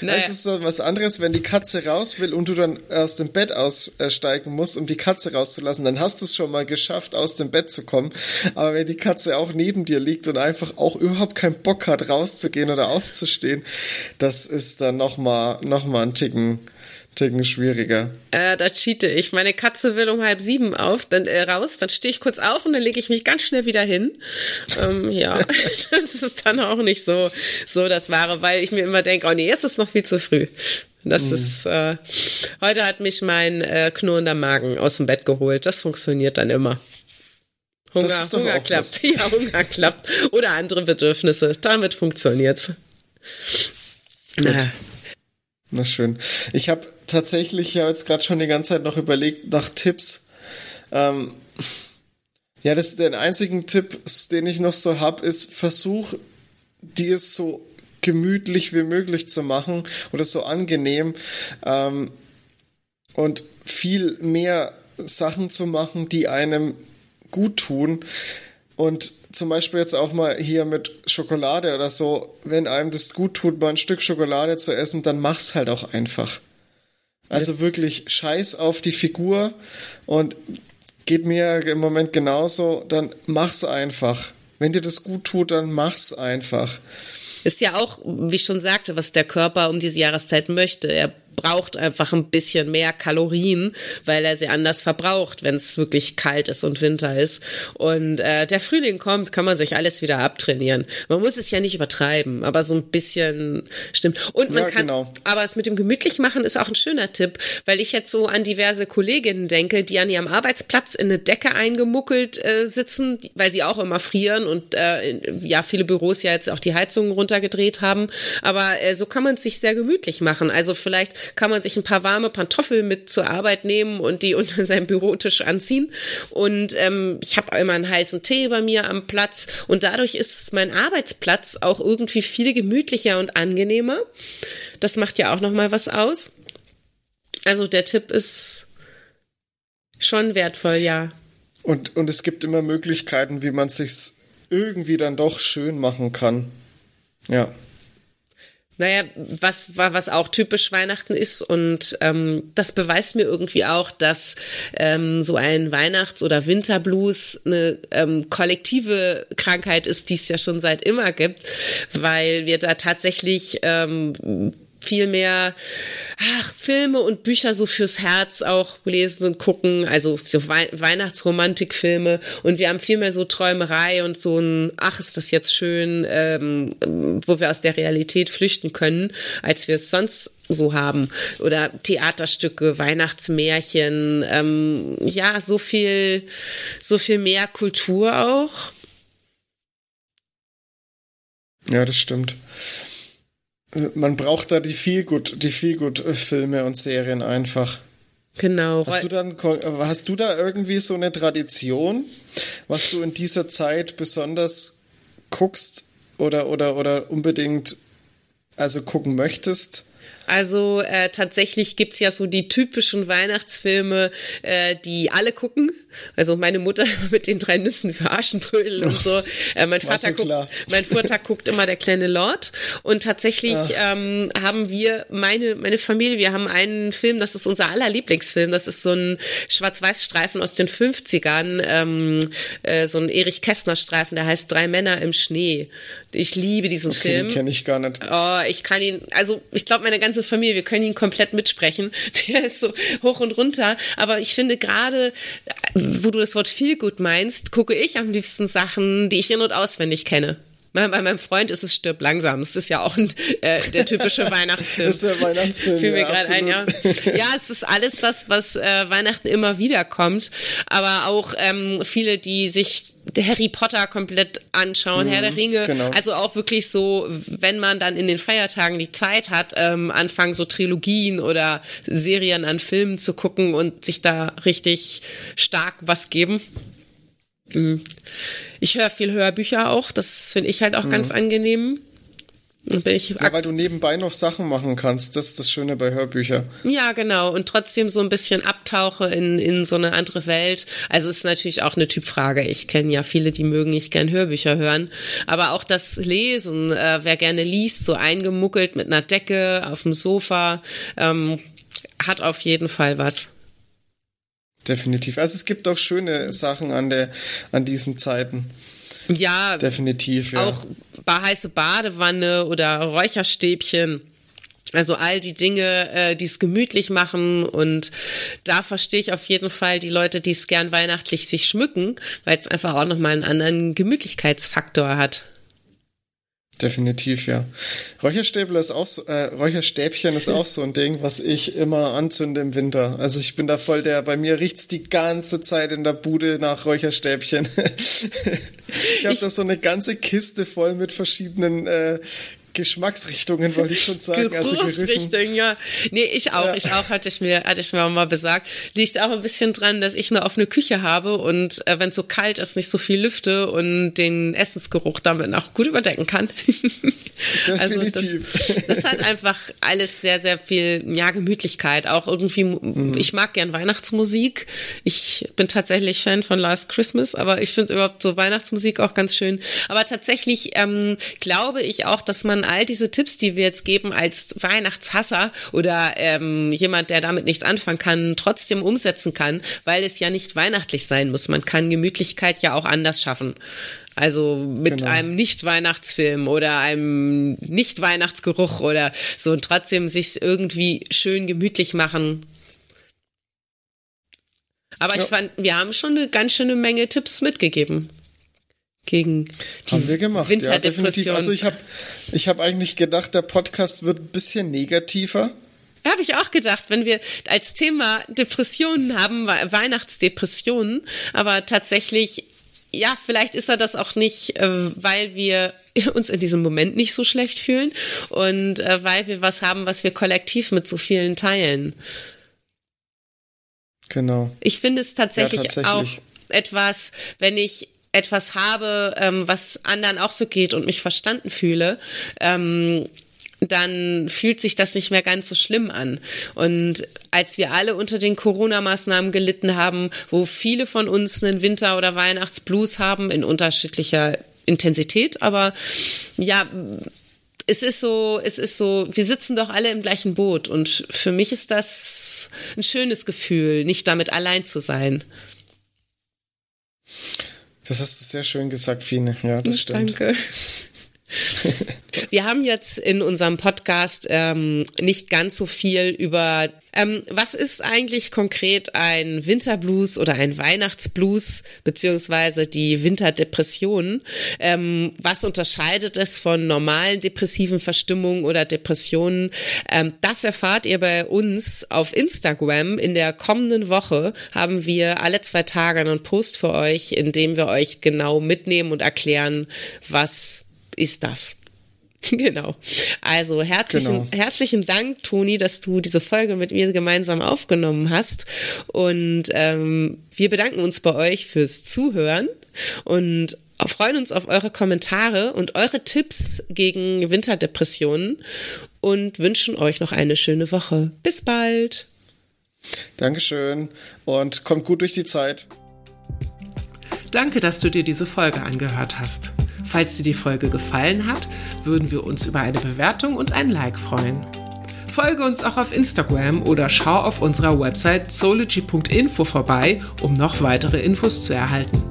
Naja. Es ist so was anderes, wenn die Katze raus will und du dann aus dem Bett aussteigen musst, um die Katze rauszulassen, dann hast du es schon mal geschafft, aus dem Bett zu kommen. Aber wenn die Katze auch neben dir liegt und einfach auch überhaupt keinen Bock hat, rauszugehen oder aufzustehen, das ist dann nochmal noch mal ein Ticken Ticken schwieriger. Äh, da cheate ich. Meine Katze will um halb sieben auf, dann äh, raus, dann stehe ich kurz auf und dann lege ich mich ganz schnell wieder hin. Ähm, ja, das ist dann auch nicht so, so das Wahre, weil ich mir immer denke, oh nee, jetzt ist noch viel zu früh. Das mhm. ist, äh, heute hat mich mein äh, knurrender Magen aus dem Bett geholt. Das funktioniert dann immer. Hunger, Hunger klappt. Ja, Hunger klappt. Oder andere Bedürfnisse. Damit funktioniert's. Na. Na schön. Ich habe tatsächlich ja jetzt gerade schon die ganze Zeit noch überlegt nach Tipps. Ähm, ja, das der einzige Tipp, den ich noch so habe, ist versuch dir es so gemütlich wie möglich zu machen oder so angenehm ähm, und viel mehr Sachen zu machen, die einem gut tun. Und zum Beispiel jetzt auch mal hier mit Schokolade oder so, wenn einem das gut tut, mal ein Stück Schokolade zu essen, dann mach's halt auch einfach. Also ja. wirklich scheiß auf die Figur und geht mir im Moment genauso, dann mach's einfach. Wenn dir das gut tut, dann mach's einfach. Ist ja auch, wie ich schon sagte, was der Körper um diese Jahreszeit möchte. Er braucht einfach ein bisschen mehr Kalorien, weil er sie anders verbraucht, wenn es wirklich kalt ist und Winter ist. Und äh, der Frühling kommt, kann man sich alles wieder abtrainieren. Man muss es ja nicht übertreiben, aber so ein bisschen stimmt. Und man ja, kann, genau. aber es mit dem gemütlich machen ist auch ein schöner Tipp, weil ich jetzt so an diverse Kolleginnen denke, die an ihrem Arbeitsplatz in eine Decke eingemuckelt äh, sitzen, weil sie auch immer frieren und äh, ja viele Büros ja jetzt auch die Heizungen runtergedreht haben. Aber äh, so kann man es sich sehr gemütlich machen. Also vielleicht kann man sich ein paar warme Pantoffeln mit zur Arbeit nehmen und die unter seinem Bürotisch anziehen. Und ähm, ich habe immer einen heißen Tee bei mir am Platz und dadurch ist mein Arbeitsplatz auch irgendwie viel gemütlicher und angenehmer. Das macht ja auch noch mal was aus. Also der Tipp ist schon wertvoll, ja. Und, und es gibt immer Möglichkeiten, wie man sich irgendwie dann doch schön machen kann. Ja. Naja, was, was auch typisch Weihnachten ist und ähm, das beweist mir irgendwie auch, dass ähm, so ein Weihnachts- oder Winterblues eine ähm, kollektive Krankheit ist, die es ja schon seit immer gibt, weil wir da tatsächlich ähm, viel mehr ach, Filme und Bücher so fürs Herz auch lesen und gucken, also so Wei Weihnachtsromantikfilme und wir haben viel mehr so Träumerei und so ein, ach, ist das jetzt schön, ähm, wo wir aus der Realität flüchten können, als wir es sonst so haben. Oder Theaterstücke, Weihnachtsmärchen, ähm, ja, so viel, so viel mehr Kultur auch. Ja, das stimmt man braucht da die Feelgood, die Feelgood Filme und Serien einfach. Genau. Hast du dann, hast du da irgendwie so eine Tradition, was du in dieser Zeit besonders guckst oder, oder, oder unbedingt also gucken möchtest? Also äh, tatsächlich gibt's ja so die typischen Weihnachtsfilme, äh, die alle gucken. Also meine Mutter mit den drei Nüssen für Aschenbrödel und so. Äh, mein Vater guckt, mein Vater guckt immer der kleine Lord. Und tatsächlich ähm, haben wir meine meine Familie, wir haben einen Film, das ist unser aller Lieblingsfilm. Das ist so ein Schwarz-Weiß-Streifen aus den 50ern, ähm, äh, so ein Erich Kästner-Streifen, der heißt Drei Männer im Schnee. Ich liebe diesen okay, Film. Den kenne ich gar nicht. Oh, ich kann ihn, also ich glaube, meine ganze Familie, wir können ihn komplett mitsprechen. Der ist so hoch und runter. Aber ich finde gerade, wo du das Wort viel gut meinst, gucke ich am liebsten Sachen, die ich in- und auswendig kenne. Bei meinem Freund ist es stirb langsam. Das ist ja auch ein, äh, der typische Weihnachtsfilm. das ist der Weihnachtsfilm. Fühl mir ja, gerade ein, ja. ja, es ist alles das, was äh, Weihnachten immer wieder kommt. Aber auch ähm, viele, die sich Harry Potter komplett anschauen, mhm, Herr der Ringe. Genau. Also auch wirklich so, wenn man dann in den Feiertagen die Zeit hat, ähm, anfangen so Trilogien oder Serien an Filmen zu gucken und sich da richtig stark was geben. Mhm. Ich höre viel Hörbücher auch, das finde ich halt auch mhm. ganz angenehm. Bin ich ja, weil du nebenbei noch Sachen machen kannst. Das ist das Schöne bei Hörbüchern. Ja, genau. Und trotzdem so ein bisschen abtauche in, in so eine andere Welt. Also ist natürlich auch eine Typfrage. Ich kenne ja viele, die mögen nicht gern Hörbücher hören. Aber auch das Lesen, äh, wer gerne liest, so eingemuckelt mit einer Decke auf dem Sofa, ähm, hat auf jeden Fall was. Definitiv. Also es gibt auch schöne Sachen an der, an diesen Zeiten. Ja, definitiv. Ja. Auch heiße Badewanne oder Räucherstäbchen. Also all die Dinge, äh, die es gemütlich machen und da verstehe ich auf jeden Fall die Leute, die es gern weihnachtlich sich schmücken, weil es einfach auch nochmal einen anderen Gemütlichkeitsfaktor hat. Definitiv, ja. Räucherstäbler ist auch so, äh, Räucherstäbchen ist auch so ein Ding, was ich immer anzünde im Winter. Also ich bin da voll der, bei mir riecht's die ganze Zeit in der Bude nach Räucherstäbchen. ich habe da so eine ganze Kiste voll mit verschiedenen äh, Geschmacksrichtungen, wollte ich schon sagen. Also Geruchsrichtungen, ja. Nee, ich auch. Ja. Ich auch, hatte ich mir, hatte ich mir auch mal besagt. Liegt auch ein bisschen dran, dass ich eine offene Küche habe und äh, wenn es so kalt ist, nicht so viel lüfte und den Essensgeruch damit auch gut überdecken kann. also das, das hat einfach alles sehr, sehr viel, ja, Gemütlichkeit. Auch irgendwie, mhm. ich mag gern Weihnachtsmusik. Ich bin tatsächlich Fan von Last Christmas, aber ich finde überhaupt so Weihnachtsmusik auch ganz schön. Aber tatsächlich ähm, glaube ich auch, dass man all diese Tipps, die wir jetzt geben, als Weihnachtshasser oder ähm, jemand, der damit nichts anfangen kann, trotzdem umsetzen kann, weil es ja nicht weihnachtlich sein muss. Man kann Gemütlichkeit ja auch anders schaffen. Also mit genau. einem Nicht-Weihnachtsfilm oder einem Nicht-Weihnachtsgeruch oder so und trotzdem sich irgendwie schön gemütlich machen. Aber ja. ich fand, wir haben schon eine ganz schöne Menge Tipps mitgegeben gegen die Haben wir gemacht, Winterdepression. Ja, also ich habe ich hab eigentlich gedacht, der Podcast wird ein bisschen negativer. Habe ich auch gedacht, wenn wir als Thema Depressionen haben, Weihnachtsdepressionen, aber tatsächlich, ja, vielleicht ist er das auch nicht, äh, weil wir uns in diesem Moment nicht so schlecht fühlen und äh, weil wir was haben, was wir kollektiv mit so vielen teilen. Genau. Ich finde es tatsächlich, ja, tatsächlich, auch etwas, wenn ich etwas habe, ähm, was anderen auch so geht und mich verstanden fühle, ähm, dann fühlt sich das nicht mehr ganz so schlimm an. Und als wir alle unter den Corona-Maßnahmen gelitten haben, wo viele von uns einen Winter- oder Weihnachtsblues haben, in unterschiedlicher Intensität, aber ja, es ist so, es ist so, wir sitzen doch alle im gleichen Boot und für mich ist das ein schönes Gefühl, nicht damit allein zu sein. Das hast du sehr schön gesagt, Fine. Ja, das stimmt. Danke. Wir haben jetzt in unserem Podcast ähm, nicht ganz so viel über, ähm, was ist eigentlich konkret ein Winterblues oder ein Weihnachtsblues, beziehungsweise die Winterdepression. Ähm, was unterscheidet es von normalen depressiven Verstimmungen oder Depressionen? Ähm, das erfahrt ihr bei uns auf Instagram. In der kommenden Woche haben wir alle zwei Tage einen Post für euch, in dem wir euch genau mitnehmen und erklären, was ist das. Genau. Also herzlichen, genau. herzlichen Dank, Toni, dass du diese Folge mit mir gemeinsam aufgenommen hast. Und ähm, wir bedanken uns bei euch fürs Zuhören und freuen uns auf eure Kommentare und eure Tipps gegen Winterdepressionen und wünschen euch noch eine schöne Woche. Bis bald. Dankeschön und kommt gut durch die Zeit. Danke, dass du dir diese Folge angehört hast. Falls dir die Folge gefallen hat, würden wir uns über eine Bewertung und ein Like freuen. Folge uns auch auf Instagram oder schau auf unserer Website zoology.info vorbei, um noch weitere Infos zu erhalten.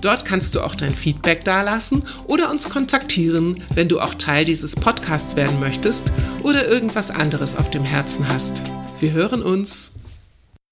Dort kannst du auch dein Feedback dalassen oder uns kontaktieren, wenn du auch Teil dieses Podcasts werden möchtest oder irgendwas anderes auf dem Herzen hast. Wir hören uns.